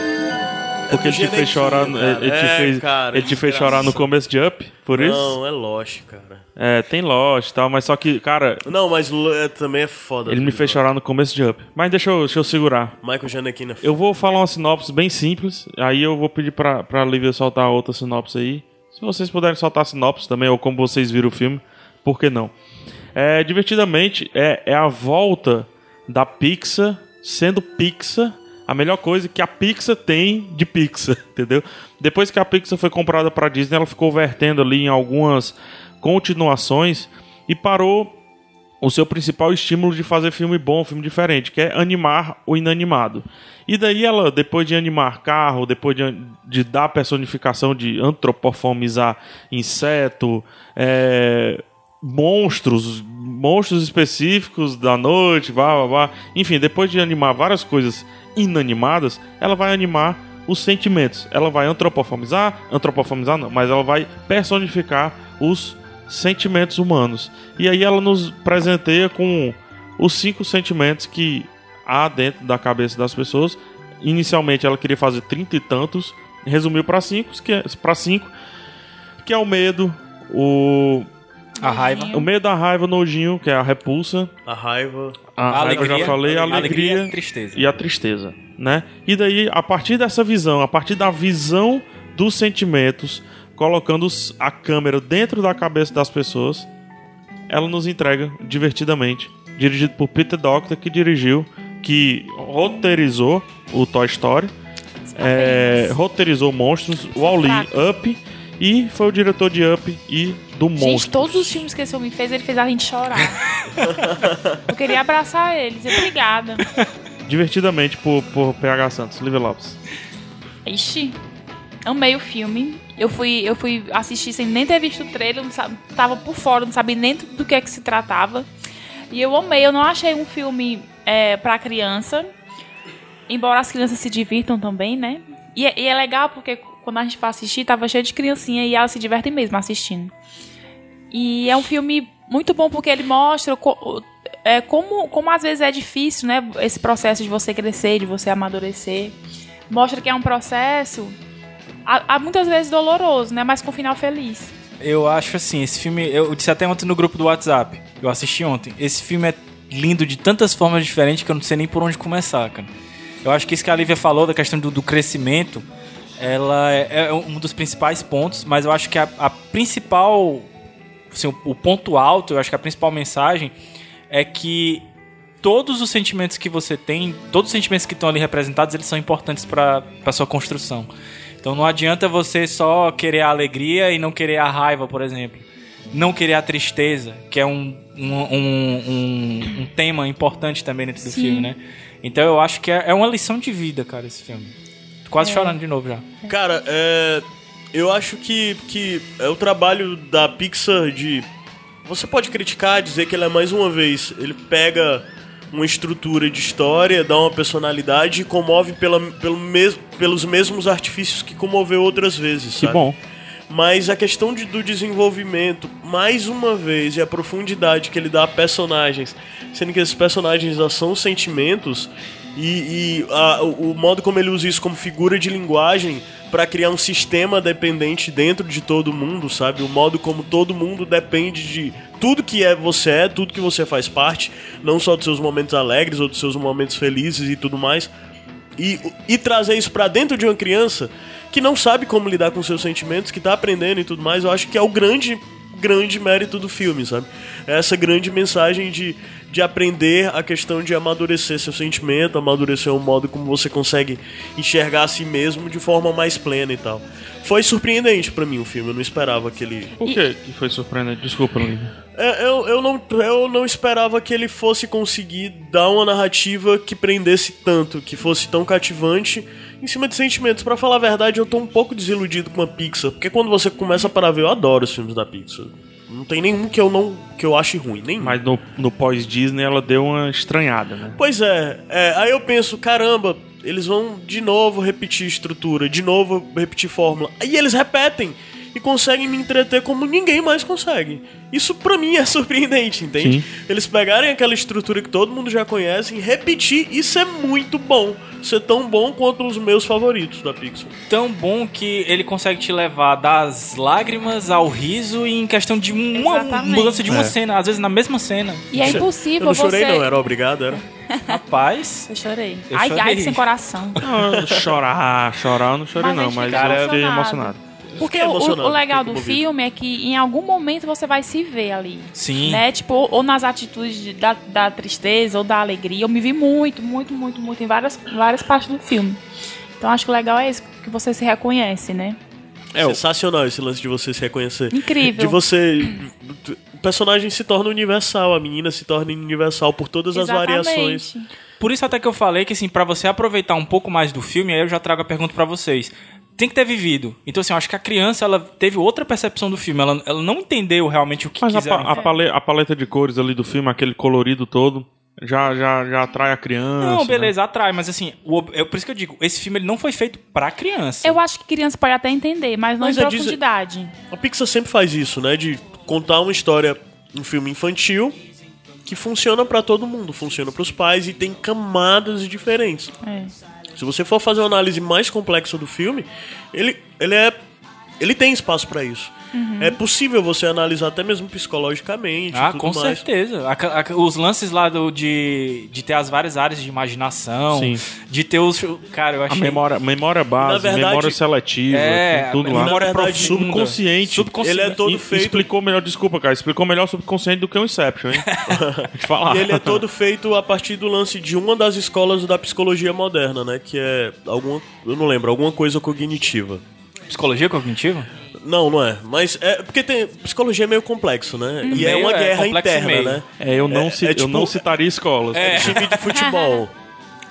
Porque ele te fez chorar, no- ele te É, fez, cara, ele te fez chorar no começo de Up, por isso? Não, é Lost, cara. É, tem Lost e tal, mas só que, cara, Não, mas Lo- é, também é foda. ele me fez chorar no começo de Up. Mas deixa eu, deixa eu segurar. Michael Giannettino é. Eu vou falar uma sinopse bem simples, aí eu vou pedir pra, pra Lívia soltar outra sinopse aí. Se vocês puderem soltar a sinopse também, ou como vocês viram o filme, por que não? É, divertidamente, é, é a volta da Pixar sendo Pixar, a melhor coisa que a Pixar tem de Pixar, entendeu? Depois que a Pixar foi comprada pra Disney, ela ficou vertendo ali em algumas continuações e parou o seu principal estímulo de fazer filme bom, filme diferente, que é animar o inanimado. E daí ela, depois de animar carro, depois de, de dar personificação, de antropomorfizar inseto, é, monstros, monstros específicos da noite, vá, vá, vá. enfim, depois de animar várias coisas inanimadas, ela vai animar os sentimentos. Ela vai antropomorfizar, antropomorfizar não, mas ela vai personificar os sentimentos humanos. E aí ela nos presenteia com os cinco sentimentos que há dentro da cabeça das pessoas. Inicialmente ela queria fazer trinta e tantos, resumiu para cinco, que é, para cinco, que é o medo, o A raiva. o medo, a raiva, o nojinho, que é a repulsa, A raiva. a, A raiva eu já alegria. falei, a Alegria alegria, e tristeza. e a tristeza, né? E daí, a partir dessa visão, a partir da visão dos sentimentos, colocando a câmera dentro da cabeça das pessoas, ela nos entrega divertidamente. Dirigido por Peter Docter, que dirigiu, que roteirizou o Toy Story, é, roteirizou Monstros, Wall-E. Up, e foi o diretor de Up e do Gente, Monstros. todos os filmes que esse homem fez, ele fez a gente chorar. eu queria abraçar ele, dizer obrigada. Divertidamente por, por PH Santos, Livre Lopes. Ixi, amei o filme. Eu fui, eu fui assistir sem nem ter visto o trailer, não sa- tava por fora, não sabia nem do que é que se tratava. E eu amei, eu não achei um filme é, pra criança. Embora as crianças se divirtam também, né? E, é- e é legal porque quando a gente vai assistir, tava cheio de criancinha e elas se divertem mesmo assistindo. E é um filme muito bom porque ele mostra co- é, como, como às vezes é difícil, né? Esse processo de você crescer, de você amadurecer. Mostra que é um processo, há, há muitas vezes doloroso, né? Mas com final feliz. Eu acho assim, esse filme. Eu disse até ontem no grupo do WhatsApp. Eu assisti ontem. Esse filme é lindo de tantas formas diferentes que eu não sei nem por onde começar, cara. Eu acho que isso que a Lívia falou da questão do, do crescimento, ela é, é um dos principais pontos, mas eu acho que a, a principal. Assim, o, o ponto alto, eu acho que a principal mensagem é que todos os sentimentos que você tem, todos os sentimentos que estão ali representados, eles são importantes para a sua construção. Então não adianta você só querer a alegria e não querer a raiva, por exemplo. Não querer a tristeza, que é um, um, um, um- um tema importante também dentro do Sim. filme, né? Então eu acho que é, é uma lição de vida, cara, esse filme. Tô quase chorando de novo já. Cara, é. Eu acho que, que é o trabalho da Pixar de. Você pode criticar, dizer que ele é mais uma vez. Ele pega uma estrutura de história, dá uma personalidade e comove pela, pelo mes, pelos mesmos artifícios que comoveu outras vezes. Que sabe? bom. Mas a questão de- do desenvolvimento, mais uma vez, e a profundidade que ele dá a personagens, sendo que esses personagens já são sentimentos, e, e a- o o modo como ele usa isso como figura de linguagem para criar um sistema dependente dentro de todo mundo, sabe? O modo como todo mundo depende de tudo que é você é, tudo que você faz parte, não só dos seus momentos alegres ou dos seus momentos felizes e tudo mais e, e trazer isso pra dentro de uma criança que não sabe como lidar com seus sentimentos, que tá aprendendo e tudo mais, eu acho que é o grande grande mérito do filme, sabe? É Essa grande mensagem de, de aprender a questão de amadurecer seu sentimento, amadurecer o modo como você consegue enxergar a si mesmo de forma mais plena e tal. Foi surpreendente pra mim o filme, eu não esperava que ele Por que que foi surpreendente? Desculpa, Lívia. é, eu, eu, não, eu não esperava que ele fosse conseguir dar uma narrativa que prendesse tanto, que fosse tão cativante em cima de sentimentos. Pra falar a verdade, eu tô um pouco desiludido com a Pixar, porque quando você começa a parar a ver, eu adoro os filmes da Pixar. Não tem nenhum que eu não que eu ache ruim, nenhum. Mas no, no pós-Disney ela deu uma estranhada, né? Pois é, é, aí eu penso, caramba, eles vão de novo repetir estrutura, de novo repetir fórmula. Aí eles repetem e conseguem me entreter como ninguém mais consegue. Isso pra mim é surpreendente, entende? Sim. Eles pegarem aquela estrutura que todo mundo já conhece e repetir, isso é muito bom. É tão bom quanto os meus favoritos da Pixar. Tão bom que ele consegue te levar das lágrimas ao riso em questão de uma Exatamente. mudança de uma É. cena, às vezes na mesma cena. E é Eu impossível não chorei você. não, era obrigado, era. Rapaz, Eu chorei. Eu ai, chorei. ai, sem coração. Não, chorar, chorar eu não chorei Mas não, mas eu fiquei emocionado. emocionado. Porque fiquei o, o legal do filme é que em algum momento você vai se ver ali. sim. Né? Tipo, ou, ou nas atitudes de- da, da tristeza ou da alegria. Eu me vi muito, muito, muito, muito em várias, várias partes do filme. Então acho que o legal é isso, que você se reconhece, né? É, Sensacional esse lance de você se reconhecer. Incrível. De você. O personagem se torna universal, a menina se torna universal por todas as variações. Exatamente. Por isso até que eu falei que assim, para você aproveitar um pouco mais do filme, aí eu já trago a pergunta pra vocês. Tem que ter vivido. Então assim, eu acho que a criança ela teve outra percepção do filme, ela, ela não entendeu realmente o que Mas a, quiseram. pa- a pale- a paleta de cores ali do filme, aquele colorido todo, já, já, já atrai a criança. Não, né? beleza, atrai, mas assim, o, é por isso que eu digo, esse filme ele não foi feito pra criança. Eu acho que criança pode até entender, mas não Mas em é profundidade. A Pixar sempre faz isso, né? De contar uma história, um filme infantil, que funciona pra todo mundo, funciona pros pais e tem camadas diferentes. É. Se você for fazer uma análise mais complexa do filme, ele, ele é. Ele tem espaço pra isso. É possível você analisar até mesmo psicologicamente. Ah, tudo com mais. certeza. A- a- os lances lá do, de, de ter as várias áreas de imaginação, Sim. de ter os. Cara, eu A achei. memória, memória base, verdade- memória seletiva, É, tudo a lá. memória verdade, subconsciente. Subconsciente. Ele é todo E- feito- Explicou melhor, desculpa, cara. Explicou melhor o subconsciente do que o Inception, hein? Vou te falar. E ele é todo feito a partir do lance de uma das escolas da psicologia moderna, né? Que é alguma. Eu não lembro, alguma coisa cognitiva. Psicologia cognitiva? Não, não é. Mas é porque tem. Psicologia é meio complexo, né? E é uma é, guerra e interna, meio. né? É, eu não, É- ci- é eu tipo- não citaria escolas. É time de futebol.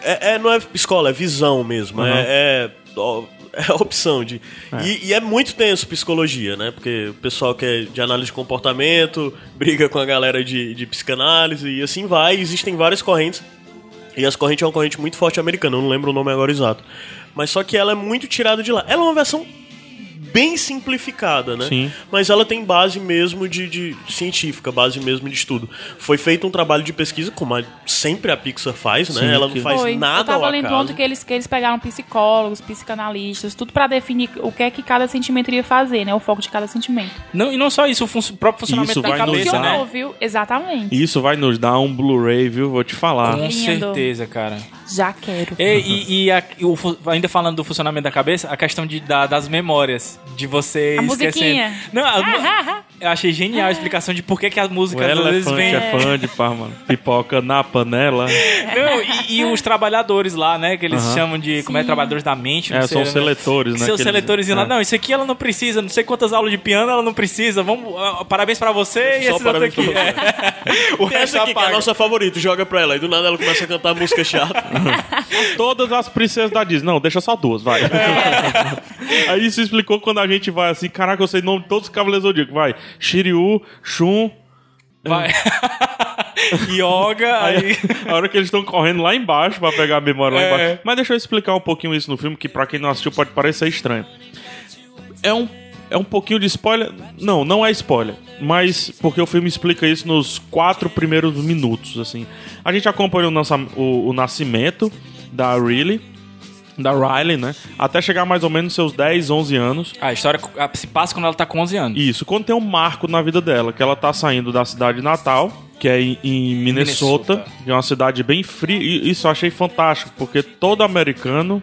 É, é- não é escola, é visão mesmo. Uhum. É, é, ó, é opção de. E, e é muito tenso psicologia, né? Porque o pessoal que é de análise de comportamento briga com a galera de, de psicanálise e assim vai. Existem várias correntes. E as correntes é uma corrente muito forte americana, eu não lembro o nome agora exato. Mas só que ela é muito tirada de lá. Ela é uma versão bem simplificada, né? Sim. Mas ela tem base mesmo de, de científica, base mesmo de estudo. Foi feito um trabalho de pesquisa, como a- sempre a Pixar faz, né? Sim, ela não que- faz Foi. nada Eu tava ao lendo acaso. ontem que eles, que eles pegaram psicólogos, psicanalistas, tudo pra definir o que é que cada sentimento iria fazer, né? O foco de cada sentimento. Não, e não só isso, o fun- próprio funcionamento Isso da vai nos cabeça, dar- né? Funcionou, viu? Exatamente. Isso vai nos dar um Blu-ray, viu? Vou te falar. Com certeza, cara. Já quero. E, e- e a- e o ainda falando do funcionamento da cabeça, a questão de, da- das memórias, de você A esquecendo. musiquinha. Não, a- eu achei genial a explicação de por que, que a O música às vezes vem. é fã de pá, mano. Pipoca na panela. Não, e, e os trabalhadores lá, né? Que eles Aham. chamam de. Como é? Sim. Trabalhadores da mente. não É, sei, são né? seletores, né? Seus que eles- seletores lá. é. Não, isso aqui ela não precisa. Não sei quantas aulas de piano ela não precisa. Vamos. ah, Parabéns pra você e Só esse outro parabéns aqui. pra É. O Tem resto essa aqui que é a apaga. nossa favorita, joga pra ela. E do nada ela começa a cantar música chata. Todas as princesas da Disney. Não, deixa só duas, vai. Aí isso explicou quando a gente vai assim, caraca, eu sei o nome de todos os Cavaleiros do Zodíaco. Vai, Shiryu, Shun. Vai. Yoga, aí. A hora que eles estão correndo lá embaixo pra pegar a memória lá É. embaixo. Mas deixa eu explicar um pouquinho isso no filme, que pra quem não assistiu pode parecer estranho. É um, é um pouquinho de spoiler. Não, não é spoiler. Mas porque o filme explica isso nos quatro primeiros minutos, assim. A gente acompanha o, nasça- o- o nascimento da Riley, da Riley, né? Até chegar mais ou menos nos seus 10, 11 anos. A história se passa quando ela tá com 11 anos. Isso, quando tem um marco na vida dela, que ela tá saindo da cidade natal, que é em, em Minnesota, Minnesota. que é uma cidade bem fria. E isso eu achei fantástico, porque todo americano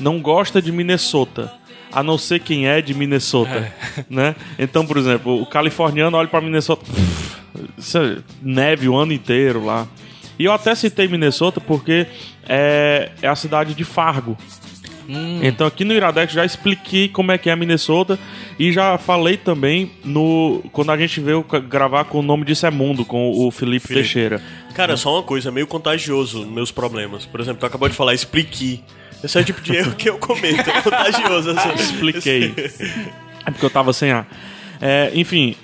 não gosta de Minnesota. A não ser quem é de Minnesota, né? Então, por exemplo, o californiano olha pra Minnesota, é neve o ano inteiro lá. E eu até citei Minnesota porque é, é a cidade de Fargo. Então aqui no Iradex já expliquei como é que é Minnesota e já falei também no quando a gente veio gravar com o nome disso é Mundo com o Felipe, Teixeira. Cara, só uma coisa, é meio contagioso meus problemas. Por exemplo, tu acabou de falar, explique. Esse é o tipo de erro que eu cometo, é contagioso. Assim. Expliquei. é porque eu tava sem ar. É, enfim,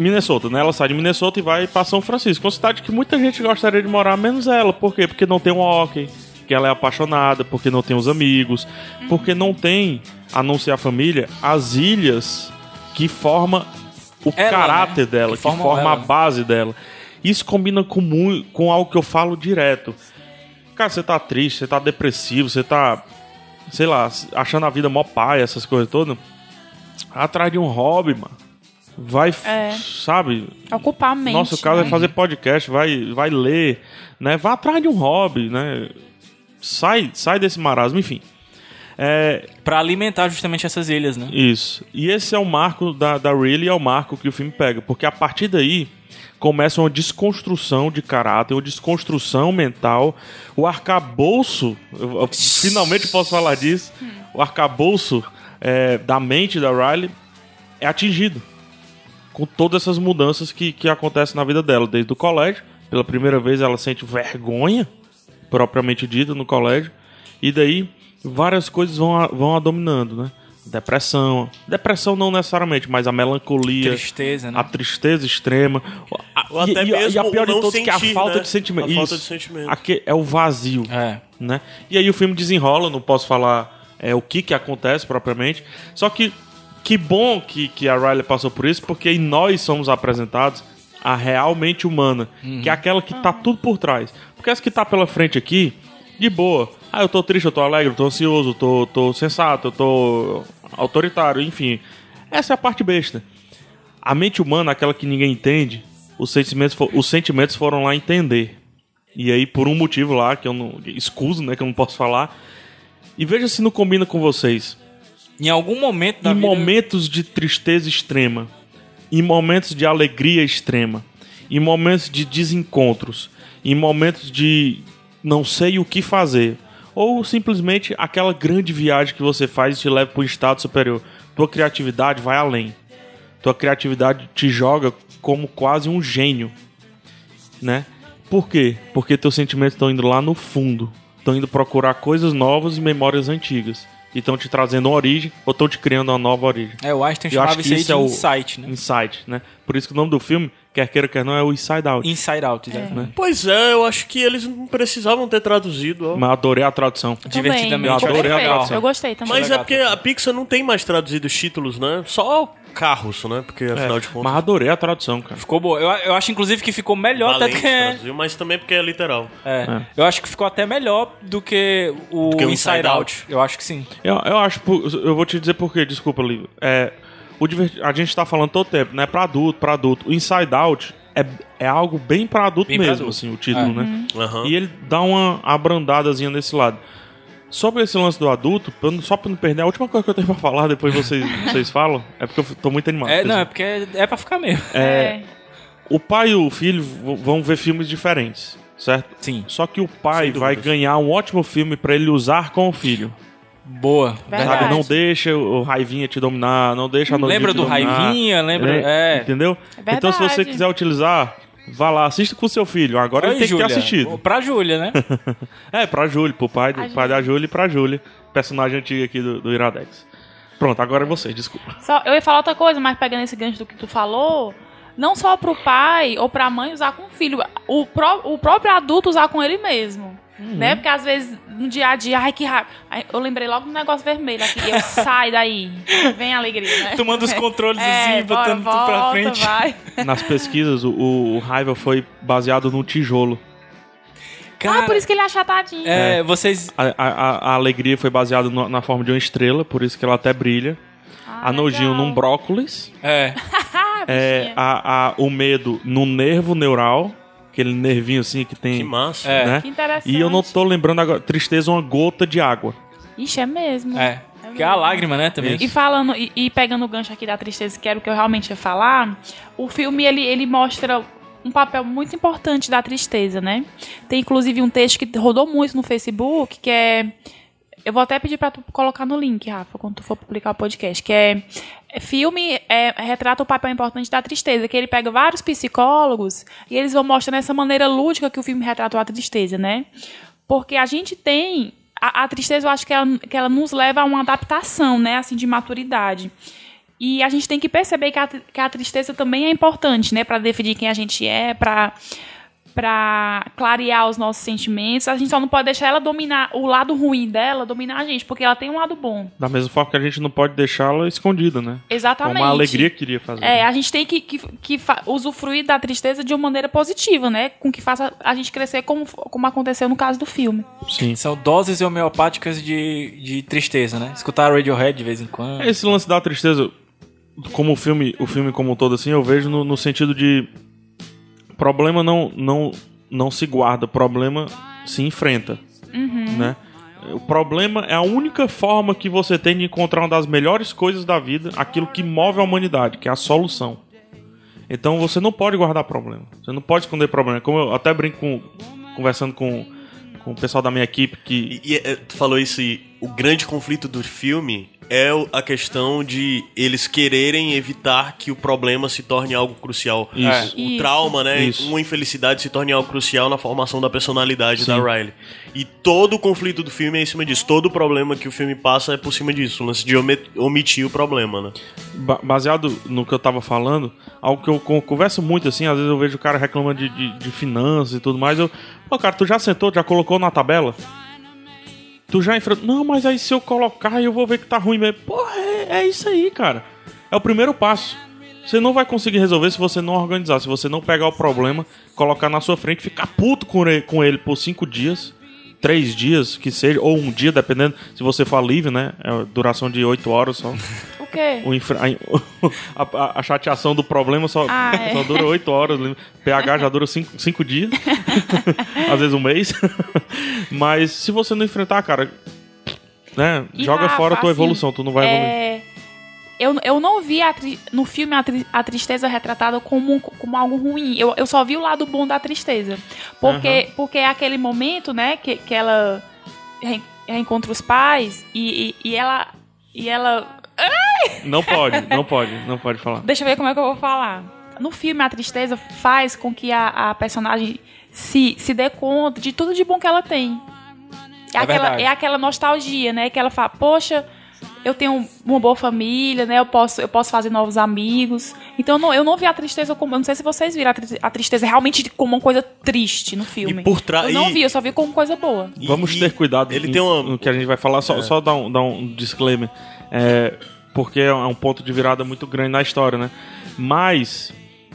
Minnesota, né? Ela sai de Minnesota e vai pra São Francisco, uma cidade que muita gente gostaria de morar, menos ela. Por quê? Porque não tem um hockey, que ela é apaixonada, porque não tem os amigos, porque não tem, a não ser a família, as ilhas que forma o Ela, caráter né? dela, Que que, formam forma a né? base dela. Isso combina com, mui- com algo que eu falo direto. Cara, você tá triste, você tá depressivo, você tá, sei lá, achando a vida mó pai, essas coisas todas. Atrás de um hobby, mano. Vai, É. sabe? Ocupar a mente. Nosso caso né? é fazer podcast, vai, vai ler, né? Vá atrás de um hobby, né? Sai, sai desse marasmo, enfim. É, Pra alimentar justamente essas ilhas, né? isso. E esse é o marco da, da Really, é o marco que o filme pega. Porque a partir daí começa uma desconstrução de caráter, uma desconstrução mental. O arcabouço, eu- eu finalmente posso falar disso, o arcabouço é, da mente da Riley é atingido. Com todas essas mudanças que, que acontecem na vida dela. Desde o colégio, pela primeira vez ela sente vergonha, propriamente dita, no colégio. E daí várias coisas vão, a- vão a dominando, né? Depressão. Depressão não necessariamente, mas a melancolia. Tristeza, né? A tristeza extrema. A- Ou até e, a- e mesmo a pior de não todos que é a sentir, falta né? de sentimento. A falta Isso. de sentimento. Aqui é o vazio É. né? E aí o filme desenrola, não posso falar é, o que que acontece propriamente. Só que que bom que, que a Riley passou por isso, porque nós somos apresentados a real mente humana, que é aquela que tá tudo por trás. Porque essa que tá pela frente aqui, de boa. Ah, eu tô triste, eu tô alegre, eu tô ansioso, eu tô, tô sensato, eu tô autoritário, enfim. Essa é a parte besta. A mente humana, aquela que ninguém entende, os sentimentos, os sentimentos foram lá entender. E aí, por um motivo lá, que eu não. Escuso, né? Que eu não posso falar. E veja se não combina com vocês. Em algum momento da em vida... momentos de tristeza extrema, em momentos de alegria extrema, em momentos de desencontros, em momentos de não sei o que fazer, ou simplesmente aquela grande viagem que você faz e te leva para um estado superior. Tua criatividade vai além. Tua criatividade te joga como quase um gênio, né? Por quê? Porque teus sentimentos estão indo lá no fundo, estão indo procurar coisas novas e memórias antigas. E estão te trazendo uma origem ou estão te criando uma nova origem. É, o Einstein Eu acho chamava que isso aí de é o- insight, né? Insight, né? Por isso que o nome do filme, quer queira, quer não, é o Inside Out. Inside Out, exatamente. Pois é, eu acho que eles não precisavam ter traduzido. ó. Mas adorei a tradução. Divertidamente. Eu adorei a tradução. Eu gostei também. Mas é porque a Pixar não tem mais traduzido os títulos, né? Só carros, né? Porque afinal de contas. Mas adorei a tradução, cara. Ficou boa. Eu, eu acho, inclusive, que ficou melhor até Valente do que... traduziu, mas também porque é literal. É. Eu acho que ficou até melhor do que o, que o Inside, Inside Out. Out. Eu acho que sim. Eu, eu acho, eu vou te dizer por quê, desculpa, Lívio. É, o diverti- a gente tá falando todo tempo, né? Pra adulto, pra adulto. O Inside Out é, é algo bem pra adulto Bem pra mesmo, adulto. assim, o título, É. né? Aham. E ele dá uma abrandadazinha nesse lado. Sobre esse lance do adulto, pra só pra não perder, a última coisa que eu tenho pra falar, depois vocês, vocês falam, é porque eu tô muito animado. É, não, é porque é, é pra ficar mesmo. É. O pai e o filho vão ver filmes diferentes, certo? Sim. Só que o pai vai ganhar um ótimo filme pra ele usar com o filho. Boa. Verdade. Sabe? Não deixa o Raivinha te dominar, não deixa a noite Lembra te do dominar. Raivinha? Lembra? É, É. Entendeu? É então, se você quiser utilizar, vá lá, assista com o seu filho. Agora Oi, ele tem Júlia. que ter assistido. Pra Júlia, né? É, pra Júlia, pro pai, do, pai da Júlia e pra Júlia. Personagem antigo aqui do, do Iradex. Pronto, agora é você, desculpa. Só, eu ia falar outra coisa, mas pegando esse gancho do que tu falou, não só pro pai ou pra mãe usar com o filho, o, pró- o próprio adulto usar com ele mesmo. Uhum. Né? Porque às vezes no dia a dia, ai que raiva. Eu lembrei logo do negócio vermelho aqui. Eu sai daí. Vem a alegria, né? Tu manda os controles é, assim, bora, botando tudo pra volta, frente. Vai. Nas pesquisas, o, o, o Raiva foi baseado no tijolo. ah, por isso que ele é achatadinho. É, vocês. A, a- a alegria foi baseada no- na forma de uma estrela, por isso que ela até brilha. Ah, a nojinho legal. num aquele nervinho assim que tem. Que massa. É. né? Que interessante. E eu não tô lembrando agora. Tristeza, uma gota de água. Ixi, é mesmo. É. Que é a lágrima, né, também. E falando e, e pegando o gancho aqui da tristeza, que era o que eu realmente ia falar, o filme ele, ele mostra um papel muito importante da tristeza, né? Tem inclusive um texto que rodou muito no Facebook, que é eu vou até pedir pra tu colocar no link, Rafa, quando tu for publicar o podcast, que é é, filme é, retrata o papel importante da tristeza, que ele pega vários psicólogos e eles vão mostrando essa maneira lúdica que o filme retratou a tristeza, né? Porque a gente tem a, a tristeza, eu acho que ela, que ela nos leva a uma adaptação, né, assim, de maturidade. E a gente tem que perceber que a, que a tristeza também é importante, né, para definir quem a gente é, para para clarear os nossos sentimentos. A gente só não pode deixar ela dominar o lado ruim dela, dominar a gente, porque ela tem um lado bom. Da mesma forma que a gente não pode deixá-la escondida, né? Exatamente. Como a alegria queria fazer. É, a gente tem que, que, que usufruir da tristeza de uma maneira positiva, né? Com que faça a gente crescer como, como aconteceu no caso do filme. Sim. São doses homeopáticas de, de tristeza, né? Escutar Radiohead de vez em quando. Esse lance da tristeza, como o filme, o filme como um todo, assim, eu vejo no, no sentido de problema não, não, não se guarda, problema se enfrenta, né? O problema é a única forma que você tem de encontrar uma das melhores coisas da vida, aquilo que move a humanidade, que é a solução. Então você não pode guardar problema, você não pode esconder problema. Como eu até brinco com, conversando com, com o pessoal da minha equipe que E, e, é, tu falou isso e o grande conflito do filme é a questão de eles quererem evitar que o problema se torne algo crucial. Isso. O Isso. trauma, né? Isso. Uma infelicidade se torne algo crucial na formação da personalidade Sim. da Riley. E todo o conflito do filme é em cima disso. Todo o problema que o filme passa é por cima disso. O lance de omitir o problema, né? Ba- baseado no que eu tava falando, algo que eu con- converso muito assim, às vezes eu vejo o cara reclamando de, de, de finanças e tudo mais, eu, pô, cara, tu já sentou, já colocou na tabela? Tu já enfrentou? Não, mas aí se eu colocar eu vou ver que tá ruim mesmo. Porra, é, é isso aí, cara. É o primeiro passo. Você não vai conseguir resolver se você não organizar, se você não pegar o problema, colocar na sua frente, ficar puto com ele, com ele por cinco dias, três dias, que seja, ou um dia, dependendo, se você for livre, né? É duração de oito horas só. Quê? O infra- a, a- a chateação do problema só, Ah, é. só dura oito horas. PH já dura cinco, cinco dias. Às vezes um mês. Mas se você não enfrentar, cara, né? E, joga Rafa, fora a tua assim, evolução, tu não vai evoluir. É, eu, eu não vi tri- no filme a, tri- a tristeza retratada como, como algo ruim. Eu, eu só vi o lado bom da tristeza. Porque, porque é aquele momento, né, que, que ela re- reencontra os pais e, e, e ela. E ela. Não pode, não pode, não pode falar. Deixa eu ver como é que eu vou falar. No filme, a tristeza faz com que a, a personagem se, se dê conta de tudo de bom que ela tem. É, É aquela, verdade. é aquela nostalgia, né? Que ela fala, poxa, eu tenho uma boa família, né? Eu posso, eu posso fazer novos amigos. Então eu não, eu não vi a tristeza como. Eu não sei se vocês viram a, tri- a tristeza realmente como uma coisa triste no filme. E por trás- Eu não vi, eu só vi como coisa boa. E- Vamos ter cuidado Ele em- tem uma. no que a gente vai falar, só, só dar, um, dar um disclaimer. É, porque é um ponto de virada muito grande na história, né? Mas,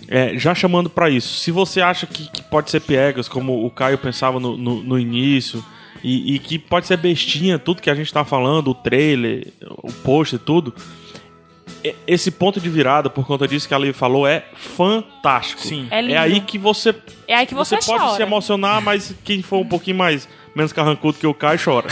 é, já chamando pra isso, se você acha que, que pode ser piegas, como o Caio pensava no, no, no início, e, e que pode ser bestinha, tudo que a gente tá falando, o trailer, o post e tudo, esse ponto de virada, por conta disso que a Liv falou, é fantástico. Sim. É lindo. É aí que você É aí que você, você pode chora. se emocionar, mas quem for um pouquinho mais menos carrancudo que o Caio chora.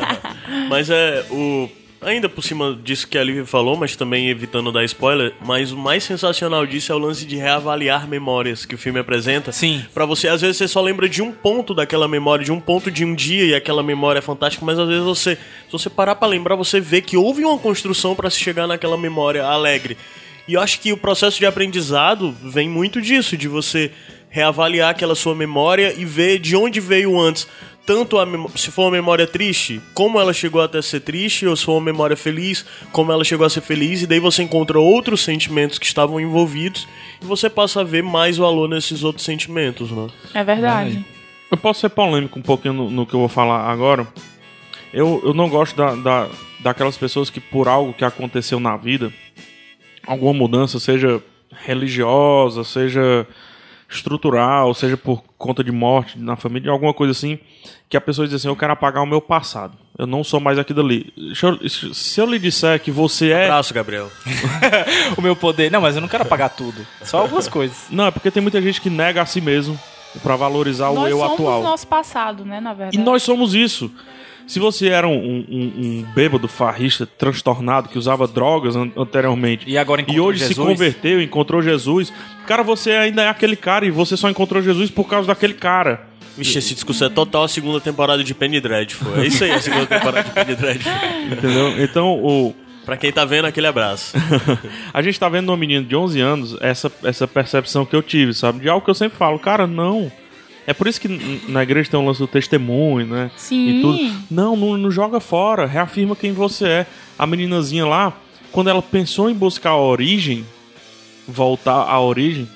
Mas é o. Ainda por cima disso que a Lívia falou, mas também evitando dar spoiler, mas o mais sensacional disso é o lance de reavaliar memórias que o filme apresenta. Sim. Pra você, às vezes você só lembra de um ponto daquela memória, de um ponto de um dia e aquela memória é fantástica, mas às vezes você, se você parar pra lembrar, você vê que houve uma construção pra se chegar naquela memória alegre. E eu acho que o processo de aprendizado vem muito disso, de você reavaliar aquela sua memória e ver de onde veio antes. Tanto a se for uma memória triste, como ela chegou até ser triste, ou se for uma memória feliz, como ela chegou a ser feliz, e daí você encontra outros sentimentos que estavam envolvidos e você passa a ver mais valor nesses outros sentimentos, né? É verdade. Eu posso ser polêmico um pouquinho no, no que eu vou falar agora. Eu, eu não gosto da, da, daquelas pessoas que, por algo que aconteceu na vida, alguma mudança, seja religiosa, seja estrutural, seja por conta de morte na família, alguma coisa assim, que a pessoa diz assim: Eu quero apagar o meu passado. Eu não sou mais aquilo ali. Eu- se eu lhe disser que você é. Abraço, Gabriel. o meu poder. Não, mas eu não quero apagar tudo. Só algumas coisas. Não, é porque tem muita gente que nega a si mesmo pra valorizar o Nós eu somos atual. o nosso passado, né, na verdade. E nós somos isso. Se você era um, um, um bêbado farrista transtornado que usava drogas an- anteriormente E agora e hoje se Jesus? converteu, encontrou Jesus, cara, você ainda é aquele cara e você só encontrou Jesus por causa daquele cara. Vixe, esse discurso é total a segunda temporada de Penny Dreadful. É isso aí, a segunda temporada de Penny Dreadful. Entendeu? Então, o, Pra quem tá vendo, aquele abraço. a gente tá vendo numa menina de 11 anos essa, essa percepção que eu tive, sabe? De algo que eu sempre falo, cara, não. É por isso que na igreja tem um lance do testemunho, né? Sim. E tudo. Não, não, não joga fora. Reafirma quem você é. A meninazinha lá, quando ela pensou em buscar a origem, voltar à origem,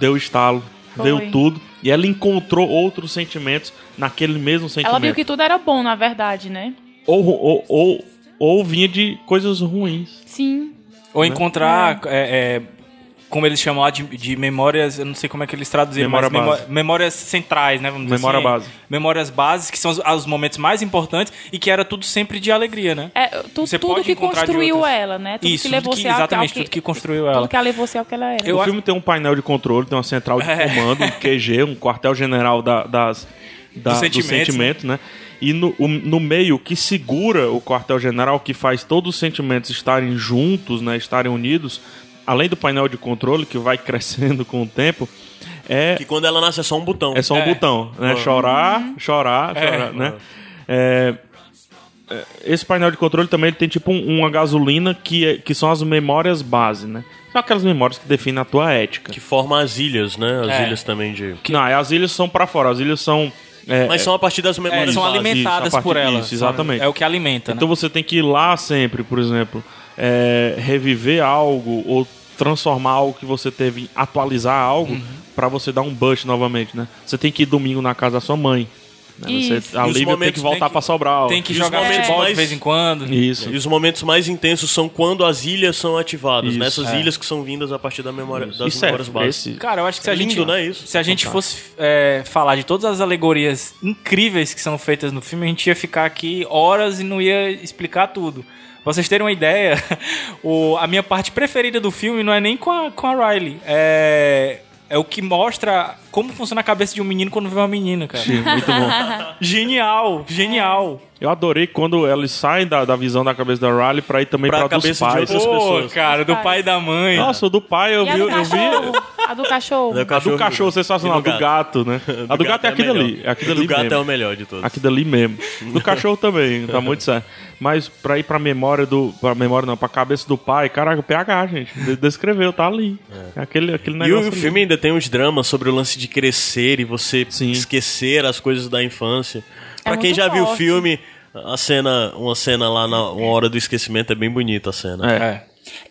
deu estalo. Foi. Veio tudo. E ela encontrou outros sentimentos naquele mesmo sentimento. Ela viu que tudo era bom, na verdade, né? ou, ou, ou, ou vinha de coisas ruins. Sim. Ou encontrar, é, é, como eles chamam lá, de, de memórias, eu não sei como é que eles traduziram, Memória mas memó- base. memórias centrais, né? Vamos dizer Memória assim. base. Memórias bases, que são os, os momentos mais importantes e que era tudo sempre de alegria, né? É, tu- Você tudo pode que construiu outras. ela, né? Tudo Isso, que levou tudo que, exatamente, que, tudo que construiu tudo ela. que levou você ao que ela era. Eu o a- filme tem um painel de controle, tem uma central de É. comando, um QG, um quartel-general da- das, da, Dos do sentimentos, sentimento, né? E no, o- no meio, o que segura o quartel-general, que faz todos os sentimentos estarem juntos, né? Estarem unidos, além do painel de controle, que vai crescendo com o tempo, é, Que quando ela nasce é só um botão. é só um É. botão, né? Chorar, chorar, chorar, né? É, é, esse painel de controle também ele tem tipo um- uma gasolina que, é- que são as memórias base, né? São aquelas memórias que definem a tua ética. Que forma as ilhas, né? As É. ilhas também de. Não, as ilhas são pra fora, as ilhas são. é, Mas são a partir das É, memórias são bases. alimentadas por ela. disso, exatamente. É o que alimenta, né? Então você tem que ir lá sempre, por exemplo, é, reviver algo ou transformar algo que você teve, atualizar algo Uhum. pra você dar um boost novamente, né? Você tem que ir domingo na casa da sua mãe, Você, Isso. a os Lívia tem que voltar tem que- pra Sobral. Tem que jogar futebol de mais- vez em quando. Isso. E os momentos mais intensos são quando as ilhas são ativadas. Isso, nessas é. ilhas que são vindas a partir da memória, das Isso é, memórias básicas. esse, Cara, eu acho que se a Lindo, gente, né, isso? se a gente fosse é, falar de todas as alegorias incríveis que são feitas no filme, a gente ia ficar aqui horas e não ia explicar tudo. Pra vocês terem uma ideia, o, a minha parte preferida do filme não é nem com a, com a Riley. É, é o que mostra como funciona a cabeça de um menino quando vê uma menina, cara. Muito bom. Genial, genial. Eu adorei quando eles saem da, da visão da cabeça da Riley pra ir também Pra pra, dos cabeça de pais. outras Pô, pessoas. cara, do pai e da mãe. Nossa, o do pai eu E a vi, do eu vi. cachorro? A do cachorro? Do A do cachorro sensacional, E do do gato, né? A do gato é aquilo melhor. ali. É aquilo do ali gato mesmo. é o melhor de todos. Aquilo ali mesmo. Do cachorro também, tá muito certo. Mas pra ir pra memória do. Pra memória não, pra cabeça do pai, caraca, o PH, gente. de- Descreveu, tá ali. É. Aquele, aquele E negócio. o ali. filme ainda tem uns dramas sobre o lance de crescer e você Sim. esquecer as coisas da infância. Pra quem já viu o forte. filme, a cena, uma cena lá na uma hora do esquecimento é bem bonita a cena. É.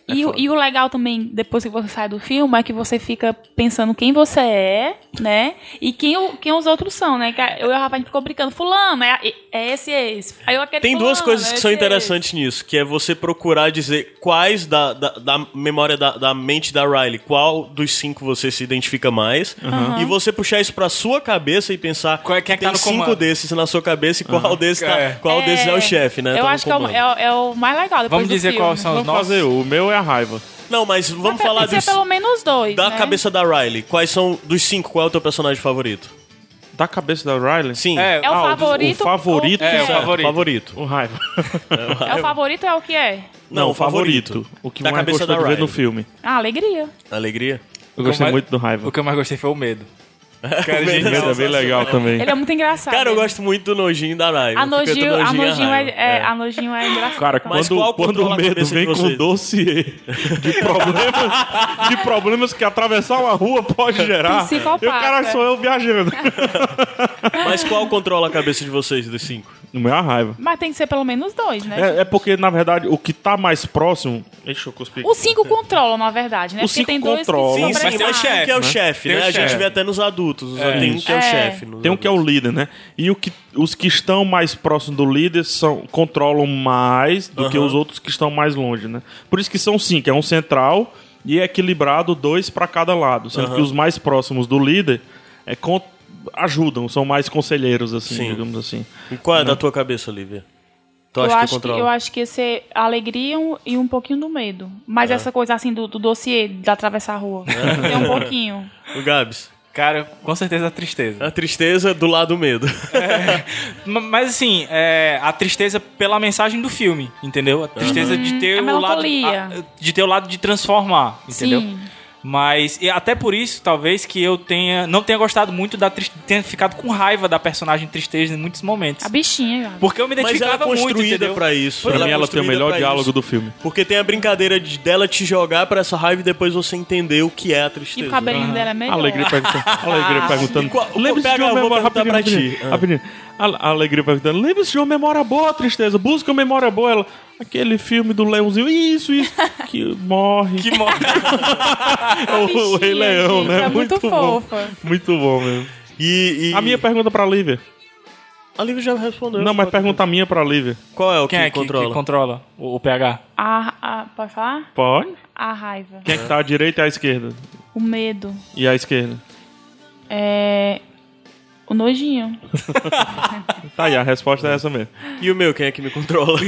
É. E, o- e o legal também, depois que você sai do filme, é que você fica pensando quem você é, né? E quem, o- quem os outros são, né? Que Eu e o Rafa a gente ficou brincando, fulano, é, é esse, é esse. Aí eu Tem duas fulano, coisas é que são esse, é interessantes nisso, que é você procurar dizer quais da, da, da memória da, da mente da Riley, qual dos cinco você se identifica mais, e você puxar isso pra sua cabeça e pensar Qual é- quem é que tem tá no cinco comando? desses na sua cabeça e qual, desse tá- É. qual esse. desses é o chefe, né? Eu tá acho que é o, é o- é o mais legal depois Vamos do dizer filme. quais são os Vamos nossos. fazer, o meu é a raiva. Não, mas vamos Tem falar que ser dos, pelo menos dois, da né? cabeça da Riley. Quais são dos cinco? Qual é o teu personagem favorito? Da cabeça da Riley? Sim. É, É o Ah, favorito? o favorito ou o que é o favorito. favorito. O raiva. É o favorito é o que é? Não, o favorito. O que Da mais cabeça gostou da de ver no filme. Ah, alegria. Alegria? Eu gostei mais- muito do raiva. O que eu mais gostei foi o medo. Cara, O medo O medo é bem legal também. Ele é muito engraçado. Cara, eu gosto muito do nojinho da Riley. A nojinho, a nojinho, raiva. é, é, a nojinho é engraçado. Cara, Mas quando, qual quando controla o medo vem com dossiê de problemas, de problemas que atravessar uma rua pode gerar. Psicopata. E o cara sou eu viajando. Mas qual controla a cabeça de vocês dos cinco? No meu é a raiva. Mas tem que ser pelo menos dois, né? É, é porque, na verdade, o que tá mais próximo. Deixa eu cuspir. Os cinco controlam, na verdade, né? Os Porque cinco tem dois controlam. que Sim, se mas tem o chefe. que é o né? chefe, né? o A gente vê até nos adultos. Tem um que é o É. chefe. nos Tem um que é o líder, né? E o que, os que estão mais próximos do líder são, controlam mais do que Aham. os outros que estão mais longe, né? Por isso que são cinco, é um central e é equilibrado dois para cada lado, sendo Aham. que os mais próximos do líder é ajudam, são mais conselheiros, assim, Sim. digamos assim. E qual é da tua cabeça, Olivia? Tu Eu que acho que, eu acho que ia ser alegria um- e um pouquinho do medo. Mas É. essa coisa assim do, do dossiê de atravessar a rua. Tem um pouquinho. O Gabs. Cara, com certeza a tristeza. A tristeza do lado do medo. Ma- Mas assim, é, a tristeza pela mensagem do filme, entendeu? A tristeza de ter A o lado a- de ter o lado de transformar, entendeu? Sim. Mas e até por isso, talvez que eu tenha não tenha gostado muito da tristeza, tenha ficado com raiva da personagem tristeza em muitos momentos. A bichinha, cara. Porque eu me Mas ela é identificava muito, construída entendeu? pra isso. Pra é mim, ela tem o melhor diálogo isso. do filme. Porque tem a brincadeira de, dela te jogar pra essa raiva e depois você entender o que é a E tristeza. o cabelinho dela é melhor. Alegria perguntando. Alegria perguntando. E qual- Lembre-se de pega, uma memória rapidinho, pra ti. rapidinho, rapidinho. A, a Alegria perguntando. Lembre-se de uma memória boa, tristeza. Busca uma memória boa. Ela, aquele filme do Leãozinho. Isso, isso. Que morre. Que morre. o, o Rei Leão, gente, né? é muito bom. fofa. Muito bom mesmo. E, e- A minha pergunta pra Lívia. A Lívia já respondeu. Não, mas pergunta a minha pra Lívia. Qual é o Quem que é que controla? que controla o, o PH? A, a- pode falar? Pode. A raiva. Quem é que tá à direita e à esquerda? O medo. E à esquerda? É. O nojinho. Tá aí, a resposta é essa mesmo. E o meu, quem é que me controla?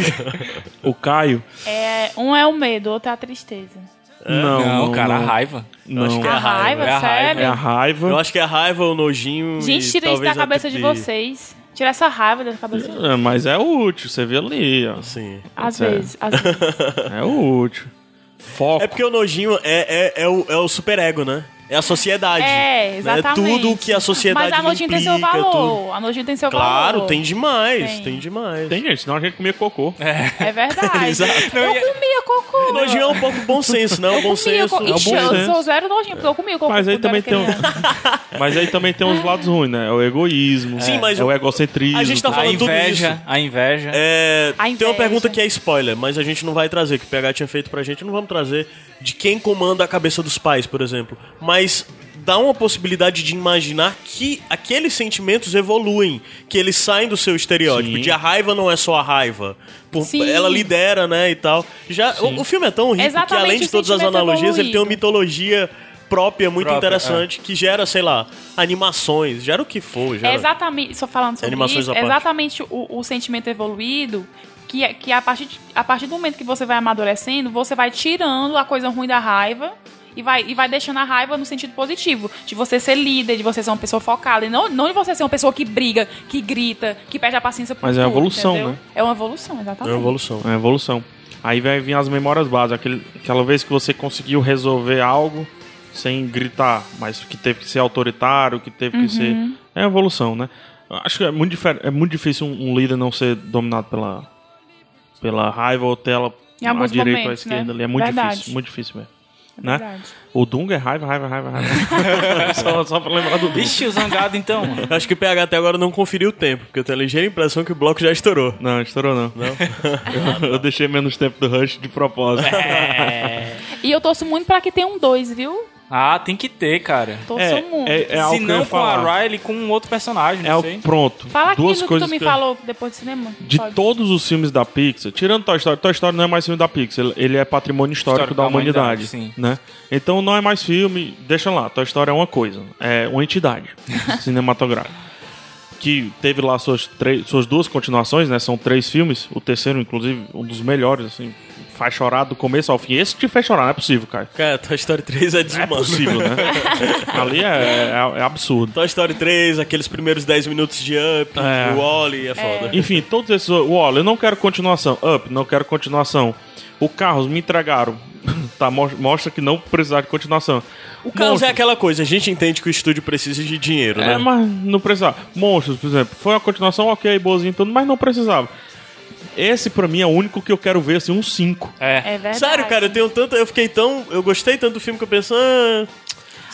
O Caio. É, um é o medo, outro é a tristeza. Não, não, cara, não. a raiva. Não. acho que é a a raiva, raiva, é a raiva, sério? É a raiva. Eu acho que é a raiva, o nojinho. Gente, tira isso da cabeça de vocês. Tira essa raiva da cabeça de vocês. É, mas é útil, você vê ali, ó. Sim. Às Sério. vezes, às vezes. É útil. Foco. É porque o nojinho é, é, é, o, é o superego, né? É a sociedade. É, né? exatamente. Tudo que a sociedade Mas a nojinha tem seu valor. tudo. A nojinha tem seu Claro, valor. tem demais, Tem. tem, demais. Tem gente, senão a gente comia cocô. É verdade. Exato. Eu comia cocô. Nojinho é um pouco bom senso, né? O bom comia senso. co... É Ixi, bom eu senso. sou zero nojinho, porque eu comia cocô. Mas aí também tem um... Mas aí também tem uns lados ruins, né? É o egoísmo. Sim, mas é o egocentrismo. a gente tá A falando tudo inveja, isso. a inveja. É, A tem uma inveja. pergunta que é spoiler, mas a gente não vai trazer, que o PH tinha feito pra gente, não vamos trazer de quem comanda a cabeça dos pais, por exemplo. Mas dá uma possibilidade de imaginar que aqueles sentimentos evoluem, que eles saem do seu estereótipo, Sim. de a raiva não é só a raiva. Por- ela lidera, né, e tal. Já o, o filme é tão rico que Exatamente além de todas as sentimento analogias, ele tem uma evoluído. mitologia própria muito Própria, interessante que gera, sei lá, animações, gera o que for, gera. É exatamente, só falando sobre Animações isso, é exatamente o, o sentimento evoluído que, é- que a, partir de- a partir do momento que você vai amadurecendo, você vai tirando a coisa ruim da raiva e vai, e vai deixando a raiva no sentido positivo. De você ser líder, de você ser uma pessoa focada. E não, não de você ser uma pessoa que briga, que grita, que perde a paciência por Mas é uma tudo, evolução, entendeu? né? É uma evolução, É exatamente. uma evolução. É uma evolução. Aí vai vir as memórias básicas. Aquele, aquela vez que você conseguiu resolver algo sem gritar, mas que teve que ser autoritário, que teve que ser. Uhum. É uma evolução, né? Acho que é muito, difer- é muito difícil um, um líder não ser dominado pela, pela raiva ou tela à direita ou à momentos, esquerda né? ali. É muito Verdade. difícil, muito difícil mesmo. É né? verdade. O Dunga é raiva, raiva, raiva, raiva. só, só pra lembrar do Dunga. Vixe, o zangado então, mano. Acho que o PH até agora não conferiu o tempo, porque eu tenho a ligeira impressão que o bloco já estourou. Não, estourou não. eu, eu deixei menos tempo do Rush de propósito. E eu torço muito pra que tenha um dois, viu? Ah, tem que ter, cara. Torço É, muito. é, é algo Se que não com a. Riley, com um outro personagem, É não o sei. pronto. Fala Duas aquilo que coisas tu me que falou depois do cinema. De Pode. todos os filmes da Pixar, tirando Toy Story, Toy Story não é mais filme da Pixar, ele- é patrimônio histórico, Histórico da, da humanidade, humanidade, sim. né? Então não é mais filme, deixa lá, Toy Story é uma coisa, é uma entidade cinematográfica. Que teve lá suas, três, suas duas continuações, né? São três filmes, o terceiro, inclusive, um dos melhores, assim, faz chorar do começo ao fim. Esse te fez chorar, não é possível, cara. Cara, Toy Story 3 é É desumano. possível, né? Ali é, é- é absurdo. Toy Story 3, aqueles primeiros 10 minutos de Up, É. o Wally, é foda. Enfim, todos esses. O Wall, eu não quero continuação. Up, não quero continuação. O Carros me entregaram. tá, mo- mostra que não precisar de continuação. O Monstros. é aquela coisa, a gente entende que o estúdio precisa de dinheiro, É, né? mas não precisava. Monstros, por exemplo, foi uma continuação ok, boazinha e tudo, mas não precisava. Esse pra mim é o único que eu quero ver, assim, um 5. É. É verdade. Sério, cara, eu tenho tanto. Eu fiquei tão. Eu gostei tanto do filme que eu penso. Ah,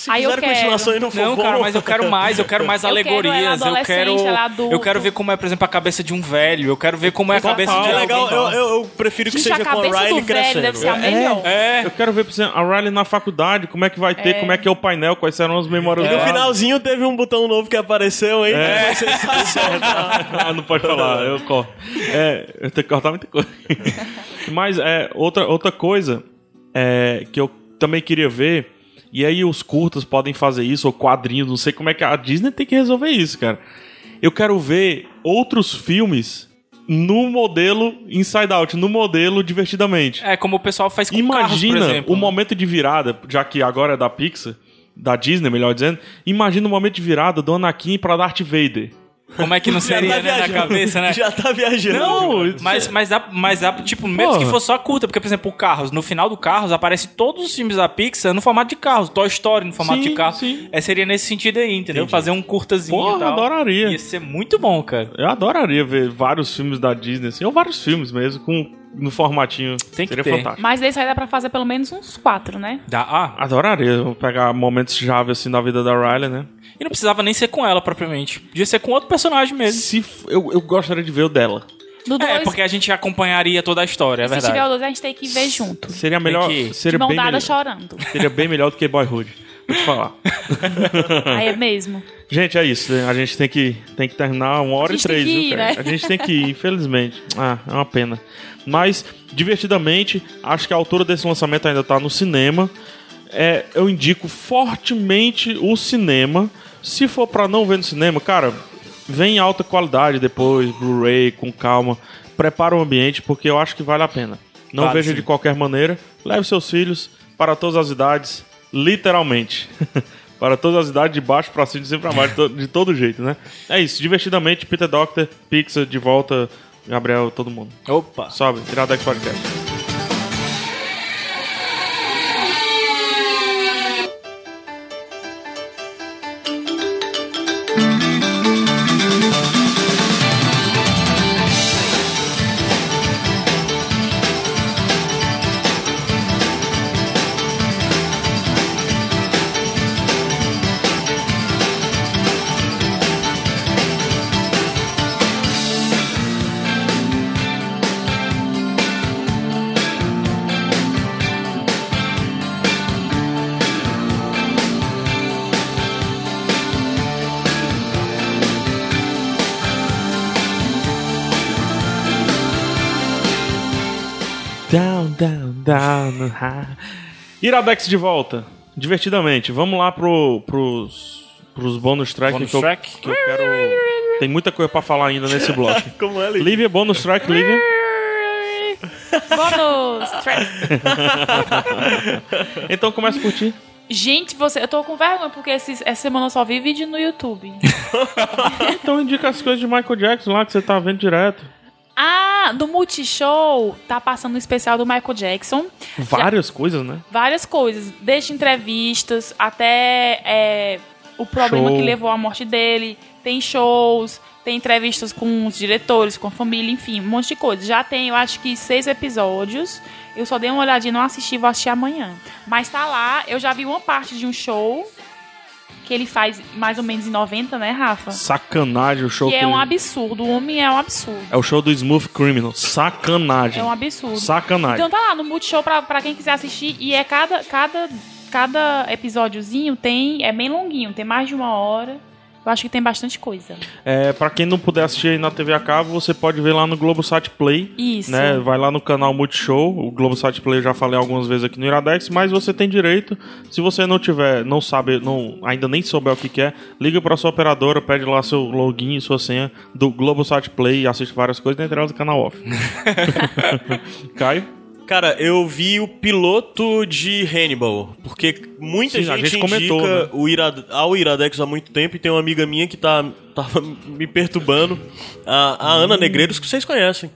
se Aí eu quero. continuação e não for Não, bom. cara, mas eu quero mais, eu quero mais Eu quero alegorias, eu quero, adolescente, ela adulto. eu quero ver como é, por exemplo, a cabeça de um velho, eu quero ver como é a cabeça de É É legal, eu, eu, eu prefiro que Gente, seja a com a Riley crescendo. deve ser a melhor. É. Eu quero ver, por exemplo, a Riley na faculdade, como é que vai ter, como é que é o painel, quais serão as memórias E no finalzinho teve um botão novo que apareceu, hein? É. Vai ser sensacional. Ah, não pode falar, eu corto. É, eu tenho que cortar muita coisa. Mas é, outra, outra coisa é, que eu também queria ver, e aí os curtas podem fazer isso, ou quadrinhos, não sei como é que a Disney tem que resolver isso, cara. Eu quero ver outros filmes no modelo Inside Out, no modelo Divertidamente. É como o pessoal faz com carros, Imagina exemplo. o né? momento de virada, já que agora é da Pixar, da Disney, melhor dizendo. Imagina o momento de virada do Anakin pra Darth Vader. Como é que não seria, tá né, na cabeça, né? Já tá viajando. Não, Mas, mas dá, mas dá, tipo, mesmo Porra. que fosse só curta, porque, por exemplo, o Carros, no final do Carros, aparece todos os filmes da Pixar no formato de carros, Toy Story no formato Sim, de carro. sim. É, seria nesse sentido aí, entendeu? Fazer um curtazinho Porra, e tal. adoraria. Ia ser muito bom, cara. Eu adoraria ver vários filmes da Disney, assim, ou vários filmes mesmo, com, no formatinho. Tem que Seria ter. fantástico. Mas desse aí dá pra fazer pelo menos uns quatro, né? Dá, ah, Adoraria pegar momentos chave assim na vida da Riley, né? e não precisava nem ser com ela propriamente. Podia ser com outro personagem mesmo. Se f- eu, eu gostaria de ver o dela. Do dois, É, porque a gente acompanharia toda a história, é se verdade. tiver o dois, a gente tem que ver junto. Seria melhor. que- De Seria mão bem dada melhor, chorando. seria bem melhor do que Boyhood. Vou te falar. aí é mesmo. Gente, é isso. né? A gente tem que, tem que terminar uma hora A e gente tem três, que viu, ir, cara? né? A gente tem que ir, infelizmente. Ah, é uma pena. Mas, divertidamente, acho que a altura desse lançamento ainda tá no cinema. É, eu indico fortemente o cinema. Se for pra não ver no cinema, cara, vem em alta qualidade depois, Blu-ray, com calma. Prepara o ambiente, porque eu acho que vale a pena. Não Vale, veja sim. de qualquer maneira. Leve seus filhos para todas as idades, literalmente. para todas as idades, de baixo para cima, de cima para baixo, de todo jeito, né? É isso, divertidamente, Peter Doctor, Pixar, de volta, Gabriel, todo mundo. Opa. Sobe, Tiradex Podcast. high. Iradex de volta, divertidamente. Vamos lá pro, pros, pros bônus track, Bonus que, eu, track? que eu quero... Tem muita coisa pra falar ainda nesse bloco. Como é, Lívia? Lívia, bônus track, Lívia. Bônus track. Então começa por ti. Gente, você, eu tô com vergonha porque esses- essa semana eu só vi vídeo no YouTube. Então indica as coisas de Michael Jackson lá que você tá vendo direto. Ah, do Multishow tá passando um especial do Michael Jackson. Várias coisas, né? Várias coisas, desde entrevistas até é, o problema Show. que levou à morte dele. Tem shows, tem entrevistas com os diretores, com a família, enfim, um monte de coisa. Já tem, eu acho que seis episódios. Eu só dei uma olhadinha, não assisti, vou assistir amanhã. Mas tá lá, eu já vi uma parte de um show que ele faz mais ou menos em 90, né, Rafa? Sacanagem o show Que é ele- um absurdo, o homem é um absurdo. É o show do Smooth Criminal. Sacanagem. É um absurdo. Sacanagem. Então tá lá no Multishow pra, pra quem quiser assistir. E é cada, cada, cada episódiozinho tem. É bem longuinho, tem mais de uma hora. Eu acho que tem bastante coisa. É, pra quem não puder assistir aí na TV a cabo, você pode ver lá no Globosat Play. Isso. Né? Vai lá no canal Multishow. O Globosat Play eu já falei algumas vezes aqui no Iradex, mas você tem direito. Se você não tiver, não sabe, não, ainda nem souber o que, que é, liga pra sua operadora, pede lá seu login e sua senha do Globosat Play e assiste várias coisas, entre elas o canal off. Caio? Cara, eu vi o piloto de Hannibal, porque muita Sim, a gente, gente comentou, né? o Irad, ao Iradex há muito tempo e tem uma amiga minha que tá tava me perturbando, a, a Ana Negreiros, que vocês conhecem.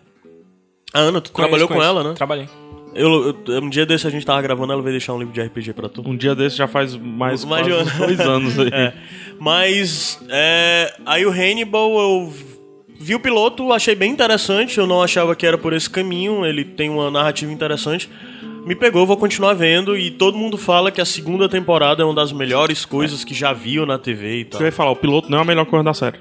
A Ana, tu trabalhou com Conheço, ela, né? Trabalhei. Eu, eu- um dia desse a gente tava gravando, ela veio deixar um livro de RPG pra tu. Um dia desse já faz mais, Mais de dois anos aí. É. Mas é, aí o Hannibal eu vi o piloto, achei bem interessante. Eu não achava que era por esse caminho. Ele tem uma narrativa interessante. Me pegou, vou continuar vendo. E todo mundo fala que a segunda temporada é uma das melhores coisas que já viu na TV e tal. Eu ia falar, o piloto não é a melhor coisa da série.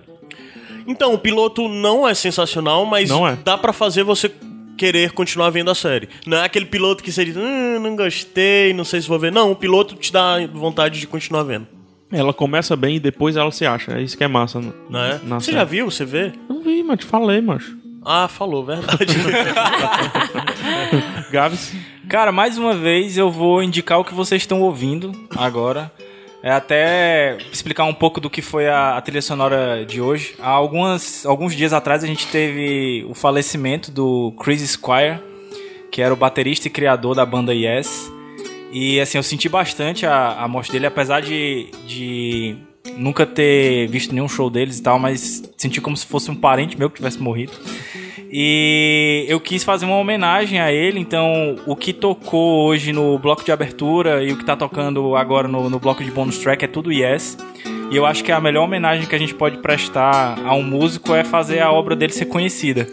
Então, o piloto não é sensacional, mas Não é. dá pra fazer você querer continuar vendo a série. Não é aquele piloto que você diz, hum, não gostei, não sei se vou ver. Não, o piloto te dá vontade de continuar vendo. Ela começa bem e depois ela se acha. É isso que é massa. né? Não é? Na Você série. já viu? Você vê? Não vi, mas te falei, macho. Ah, falou, verdade. Gabs. Cara, mais uma vez eu vou indicar o que vocês estão ouvindo agora. É até explicar um pouco do que foi a, a trilha sonora de hoje. Há algumas, alguns dias atrás a gente teve o falecimento do Chris Squire, que era o baterista e criador da banda Yes. E assim, eu senti bastante a, a morte dele, apesar de, de nunca ter visto nenhum show deles e tal, mas senti como se fosse um parente meu que tivesse morrido. E eu quis fazer uma homenagem a ele, então o que tocou hoje no bloco de abertura e o que tá tocando agora no, no bloco de bonus track é tudo Yes. E eu acho que a melhor homenagem que a gente pode prestar a um músico é fazer a obra dele ser conhecida.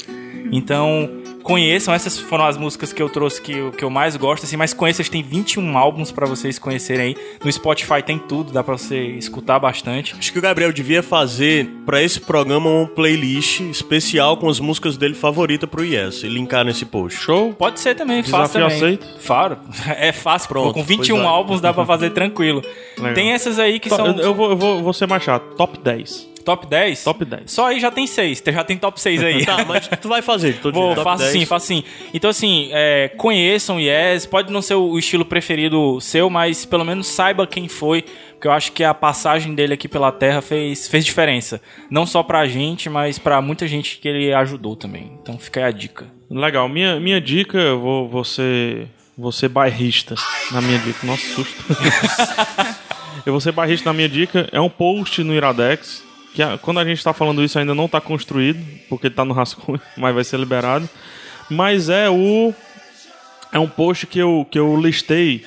Então, conheçam, essas foram as músicas que eu trouxe que, eu- que eu mais gosto, assim, mas conheçam, tem 21 álbuns pra vocês conhecerem aí. No Spotify tem tudo, dá pra você escutar bastante. Acho que o Gabriel devia fazer pra esse programa uma playlist especial com as músicas dele favorita pro Yes e linkar nesse post. Show? Pode ser também, fácil Desafio também. aceito. Claro, é fácil. Pronto, com 21 pois vai. álbuns dá pra fazer tranquilo. Legal. Tem essas aí que To- são eu, eu vou, eu vou, vou ser mais chato. Top 10. Top 10. Top 10. Só aí já tem 6, já tem top 6 aí. Tá, mas tu vai fazer, tô Vou, top faço 10. sim, faço sim. Então, assim, é, conheçam Yes, pode não ser o estilo preferido seu, mas pelo menos saiba quem foi, porque eu acho que a passagem dele aqui pela Terra fez, fez diferença. Não só pra gente, mas pra muita gente que ele ajudou também. Então fica aí a dica. Legal. Minha, minha dica, eu vou, vou ser. Vou ser bairrista na minha dica. Nossa, susto. eu vou ser bairrista na minha dica. É um post no Iradex. Que a- quando a gente tá falando isso ainda não tá construído, porque tá no rascunho, mas vai ser liberado. Mas é o. É um post que eu, que eu listei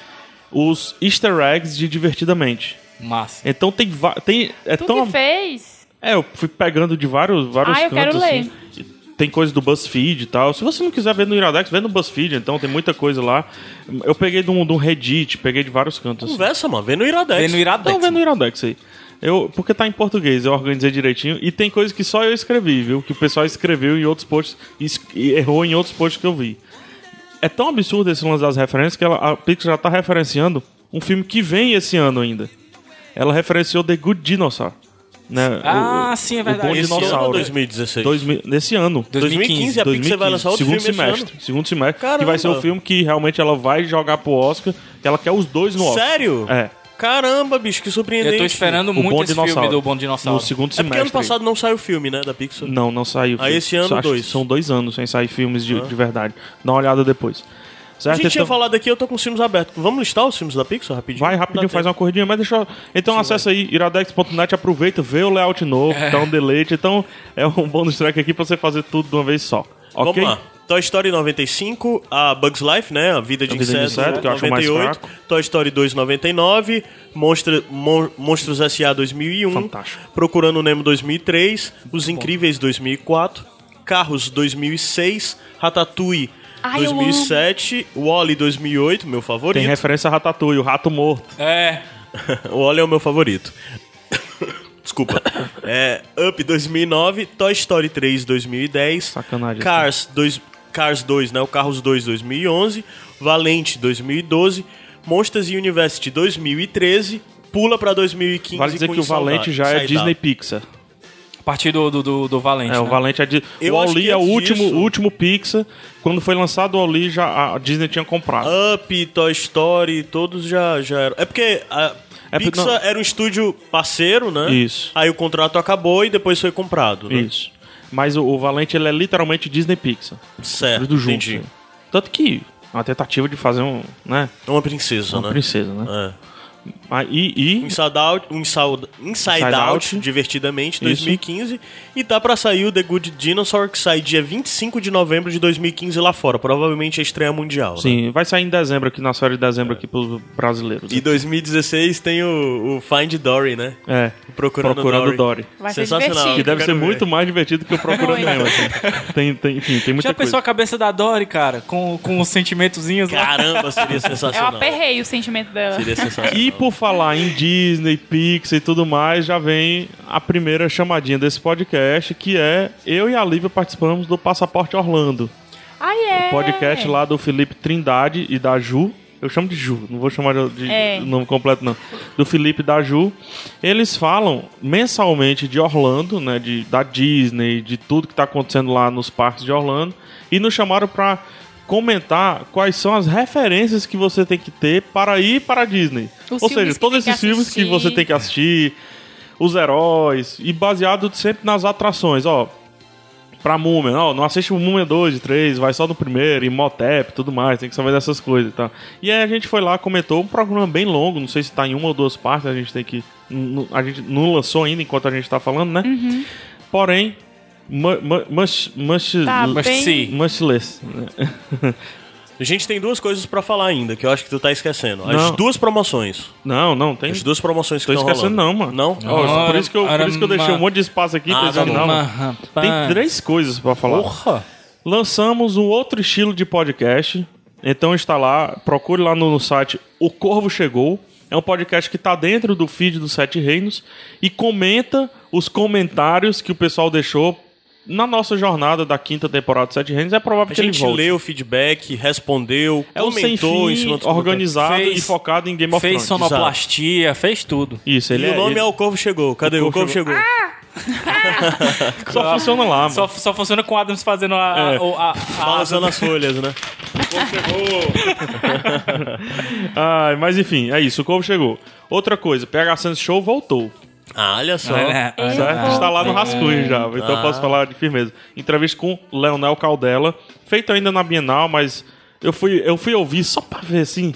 os easter eggs de Divertidamente. Massa. Então tem. tem é Tu tão que fez? é, eu fui pegando de vários, vários Ah, eu quero cantos. ler. assim. Tem coisa do BuzzFeed e tal. Se você não quiser ver no Iradex, vê no BuzzFeed, então tem muita coisa lá. Eu peguei de um, de um Reddit, peguei de vários cantos. assim. Conversa, mano. Vê no Iradex. Vê no Iradex. Então vê no Iradex aí. Eu, porque tá em português, eu organizei direitinho. E tem coisas que só eu escrevi, viu? Que o pessoal escreveu em outros posts e e errou em outros posts que eu vi. É tão absurdo esse lance das referências que ela, a Pixar já tá referenciando um filme que vem esse ano ainda. Ela referenciou The Good Dinosaur Né? O- Ah, o- sim, é o verdade. Bom Esse ano ou Dinossauro. 2016? Dois nesse ano. 2015, a Pixar vai lançar outro segundo filme esse semestre. Segundo semestre. Que vai ser Caramba. o filme que realmente ela vai jogar pro Oscar, que ela quer os dois no Oscar. Sério? É. Caramba, bicho, que surpreendente. Eu tô esperando O muito Bom esse Dinossauro. filme do Bom Dinossauro. No segundo É porque ano passado não saiu o filme, né, da Pixar. Não, não saiu. Ah, filme. esse ano, Acho que dois. São dois anos sem sair filmes de, de verdade. Dá uma olhada depois. A Certo? gente tinha Então, falado aqui, eu tô com os filmes abertos. Vamos listar os filmes da Pixar rapidinho? vai rapidinho, faz uma corridinha, mas deixa eu... Então acessa aí, iradex.net, aproveita, vê o layout novo, É. dá um deleite. Então é um bônus track aqui pra você fazer tudo de uma vez só. Ok? Vamos lá. Toy Story 95, a Bugs Life, né? A Vida de A Vida de Inseto, Inseto, que eu acho o mais 98. fraco. Toy Story 2, 99. Monstra, Mon- Monstros S.A. 2001. Fantástico. Procurando Nemo 2003. Os Incríveis 2004. Carros 2006. Ratatouille Ai, eu 2007. Wally 2008, meu Tem favorito. referência a Ratatouille, o Rato Morto. É. O Wally é o meu favorito. Desculpa. É, Up 2009, Toy Story 3 2010, Sacanagem. Cars 2, Cars 2, né, o Carros 2 2011, Valente 2012, Monsters University 2013, pula pra 2015 Vale dizer com que o Valente já é Disney. Pixar. A partir do, do, do, do Valente. É, o né? Valente é de... Eu O que é o último, disso- último Pixar. Quando foi lançado o Oli, já a Disney tinha comprado. Up, Toy Story, todos já, já eram. É porque a É porque- Pixar não. era um estúdio parceiro, né? Isso. Aí o contrato acabou e depois foi comprado, né? Isso. Mas o, o Valente, ele é literalmente Disney Pixar. Certo, Tudo junto. entendi. assim. Tanto que uma tentativa de fazer um, né? Uma princesa, Uma né? princesa, né? É. Ah, e, e Inside Out, Inside, Inside Inside Out, Out. divertidamente, Isso. 2015. E tá pra sair o The Good Dinosaur, que sai dia 25 de novembro de 2015 lá fora. Provavelmente a estreia mundial. né? sim, vai sair em dezembro aqui, na série de dezembro aqui pros brasileiros. E 2016 tem o, o Find Dory, né? É, Procurando, Procurando Dory. Dory. Vai ser Sensacional. Que deve ser ver. muito mais divertido que o Procurando. Nemo. assim. Tem, tem, enfim, tem muita Já coisa. pensou a cabeça da Dory, cara? Com, com os sentimentozinhos lá? Caramba, seria Eu sensacional. aperrei o sentimento dela. Seria sensacional. E por falar em Disney, Pixar e tudo mais, já vem a primeira chamadinha desse podcast, que é eu e a Lívia participamos do Passaporte Orlando. Ai, é. Podcast lá do Felipe Trindade e da Ju. Eu chamo de Ju, não vou chamar de, É. nome completo, não. Do Felipe e da Ju. Eles falam mensalmente de Orlando, né? De, da Disney, de tudo que tá acontecendo lá nos parques de Orlando. E nos chamaram pra comentar quais são as referências que você tem que ter para ir para a Disney. Os Ou seja, todos esses filmes que você assistir. tem que assistir, os heróis, e baseado sempre nas atrações, ó pra Múmia, não, não assiste o Múmia 2 e 3, vai só no primeiro, Imhotep e tudo mais, tem que saber dessas coisas e tal. E aí a gente foi lá, comentou, um programa bem longo, não sei se tá em uma ou duas partes, a gente tem que... A gente não lançou ainda enquanto a gente tá falando, né? Uhum. Porém, much, much, Tá Mas bem- sim. much less. A gente tem duas coisas pra falar ainda, que eu acho que tu tá esquecendo. As Não. duas promoções. Não, não, tem... As duas promoções que Tô estão esquecendo rolando. não, mano. Não? Ó, por, isso que eu, por isso que eu deixei um monte de espaço aqui Ah, pra tá não. Mas, Tem três coisas pra falar. Porra! Lançamos um outro estilo de podcast. Então está lá, procure lá no, no site O Corvo Chegou. É um podcast que está dentro do feed dos Sete Reinos e comenta os comentários que o pessoal deixou na nossa jornada da quinta temporada dos Sete Reinos. É provável A que ele gente volte. leu o feedback, respondeu, é o comentou em cima organizado Fez- e focado em Game of Fez Thrones. sonoplastia, fez tudo. Isso, ele E o nome ele- é O Corvo Chegou. Cadê? O O Corvo Corvo Chegou. Só funciona lá, mano. Só, só funciona com o Adams fazendo a. a- É. o- a- a- Balançando as folhas, né? Ai, mas enfim, é isso. O Corvo chegou. Outra coisa, PH Santos Show voltou. Ah, olha só. É, é, Certo? Está lá no rascunho já, então eu posso falar de firmeza. Entrevista com Leonel Caldela, feito ainda na Bienal, mas eu fui, eu fui ouvir só pra ver assim.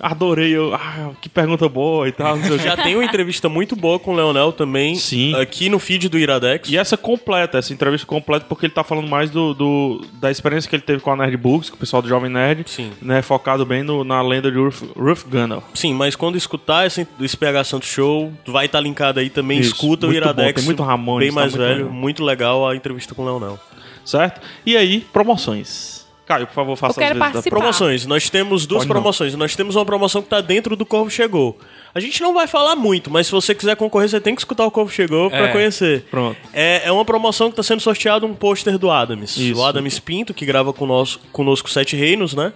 Adorei, eu, ah, que pergunta boa e tal. Já tem uma entrevista muito boa com o Leonel também. Sim. Aqui no feed do Iradex. E essa completa, essa entrevista completa, porque ele tá falando mais do, do- da experiência que ele teve com a Nerd Books, com o pessoal do Jovem Nerd. Sim. Né, focado bem no- na lenda de Ruth, Ruth Gunner. Sim, mas quando escutar esse, esse PH Santos Show, vai estar linkado aí também. Isso, Escuta o muito bom, Iradex. tem muito Ramones, Bem tá mais muito velho. legal. Muito legal a entrevista com o Leonel. Certo? E aí, promoções. Caio, por favor, faça Eu quero as vezes da participar. Promoções. Nós temos duas Pode não. promoções. Nós temos uma promoção que tá dentro do Corvo Chegou. A gente não vai falar muito, mas se você quiser concorrer, você tem que escutar o Corvo Chegou pra É. conhecer. Pronto. É, é uma promoção que tá sendo sorteado um pôster do Adams. Isso. O Adams Pinto, que grava conosco, conosco Sete Reinos, né?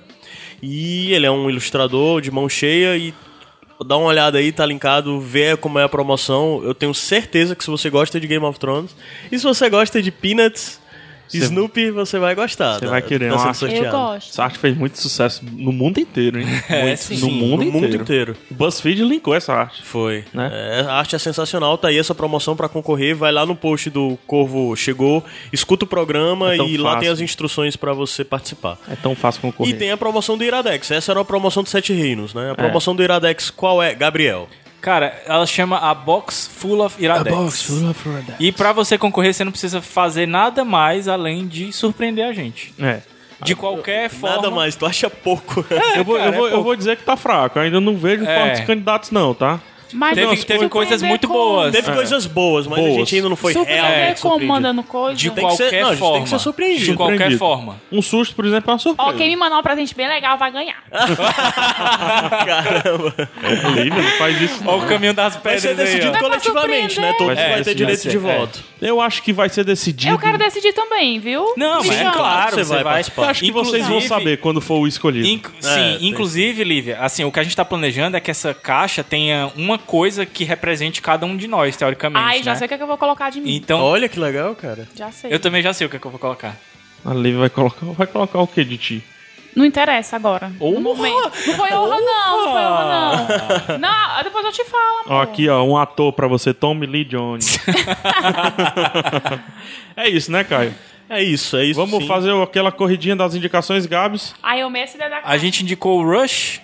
E ele é um ilustrador de mão cheia e dá uma olhada aí, tá linkado, vê como é a promoção. Eu tenho certeza que se você gosta de Game of Thrones e se você gosta de Peanuts, Snoopy, você vai gostar. Você vai querer tá uma- sorteado. Eu gosto. Essa arte fez muito sucesso no mundo inteiro, hein? É, Muito, sim. no Sim, mundo no inteiro. mundo inteiro. O BuzzFeed linkou essa arte. Foi. Né? É, a arte é sensacional, tá aí essa promoção pra concorrer. Vai lá no post do Corvo Chegou, escuta o programa É e lá tem fácil. as instruções pra você participar. É tão fácil concorrer. E tem a promoção do Iradex. Essa era a promoção dos Sete Reinos, né? A promoção do Iradex qual é? Gabriel. Cara, ela chama a Box Full of Iradex. E pra você concorrer, você não precisa fazer nada mais além de surpreender a gente. É. De qualquer forma. Nada mais, tu acha pouco. Eu vou, cara, eu, vou, é eu vou dizer que tá fraco. Eu ainda não vejo É. fortes candidatos, não, tá? Mas Teve- não, teve coisas muito boas. Teve coisas boas, mas a Boas. gente ainda não foi Surpreender realmente como surpreendido. mandando coisa? De Tem que ser- qualquer não, a forma. tem que ser surpreendido. De qualquer Surpreendido. forma. Um susto, por exemplo, é uma surpresa. Ó, quem me mandar um presente bem legal vai ganhar. Caramba. Lívia, não faz isso. não. Olha o caminho das Vai pedras ser aí, decidido pra coletivamente, né? surpreender. Todos Vai vai, ser ter direito de vai ser, voto. Eu acho que vai ser decidido. Eu quero decidir também, viu? Não, mas é claro, Você você vai vai. participar. Eu acho que vocês vão Inclusive- saber quando for o escolhido. É, sim, inclusive, Lívia, assim, o que a gente tá planejando é que essa caixa tenha uma coisa que represente cada um de nós, teoricamente. Ai, já né? sei o que, é que eu vou colocar de mim. Então, Olha que legal, cara. Já sei. eu também já sei o que, é que eu vou colocar. A Lívia vai colocar, vai colocar o que de ti? Não interessa agora. Honra! No momento. Não foi honra, não. Não foi honra, não. Não, depois eu te falo. Ó, aqui, ó, um ator pra você, Tommy Lee Jones. é isso, né, Caio? É isso, é isso. Vamos sim. fazer aquela corridinha das indicações, Gabs. Aí eu meço da A gente indicou o Rush,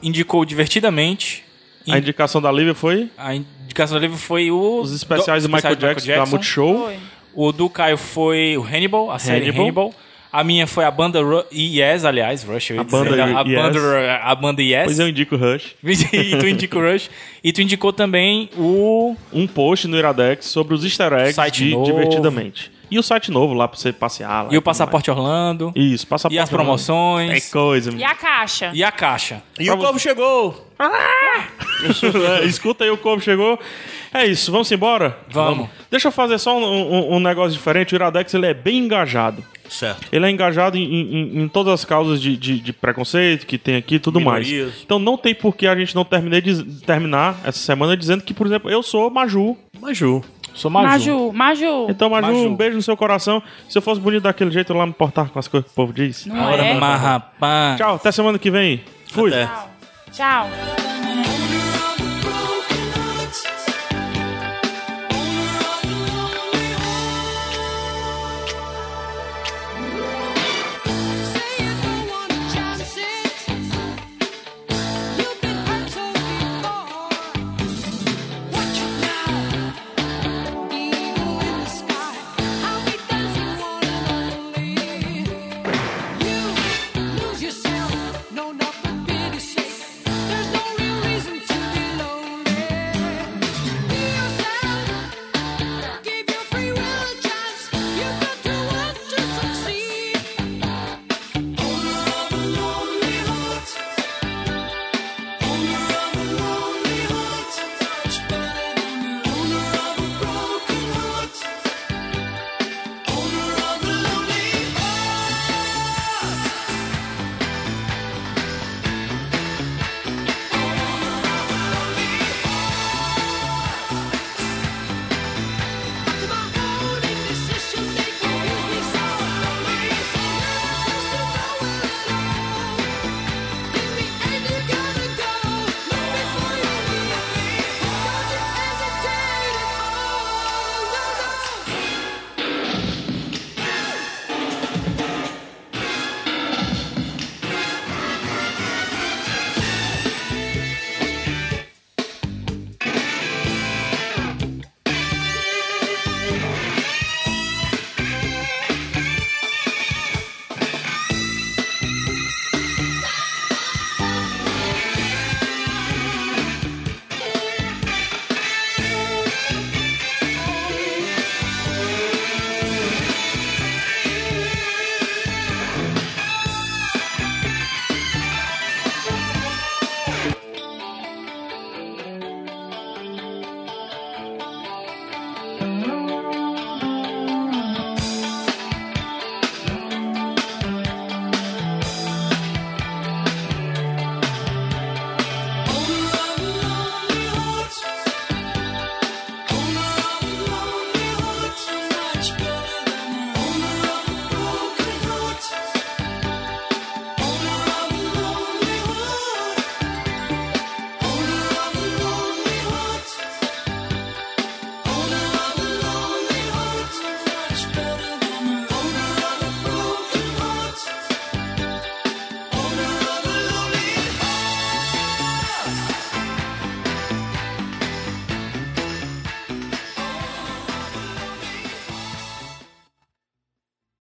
indicou Divertidamente. A indicação da Lívia foi A indicação do livro foi o. os especiais do, do- Michael, especiais Jackson, da Multishow. Foi. O do Caio foi o Hannibal, a série Hannibal. Hannibal. A minha foi a banda Ru Yes, aliás, Rush. Eu ia A banda dizer, a, Yes. banda, a banda Yes. Pois eu indico o Rush. e tu indicou o Rush. E tu indicou também o. Um post no Iradex sobre os easter eggs Site de novo. Divertidamente. E o site novo lá pra você passear. Lá E o Passaporte Orlando. mais. Isso, passaporte. E as É promoções. coisa. E a caixa? E a caixa. E o Corvo chegou! É, Escuta aí, o Corvo chegou. É isso, vamos embora? Vamos. Deixa eu fazer só um, um- um negócio diferente. O Iradex ele é bem engajado. Certo. Ele é engajado em, em- em todas as causas de, de- de preconceito que tem aqui e tudo mais. Minorias. Então não tem por que a gente não terminei de, terminar essa semana dizendo que, por exemplo, eu sou Maju. Maju. Sou Maju. Maju, Maju. Então, Maju, Maju. um beijo no seu coração. Se eu fosse bonito daquele jeito, eu lá me portar com as coisas que o povo diz. Não é? Mas, rapaz. Tchau, até semana que vem. Fui. Até. Tchau. Tchau.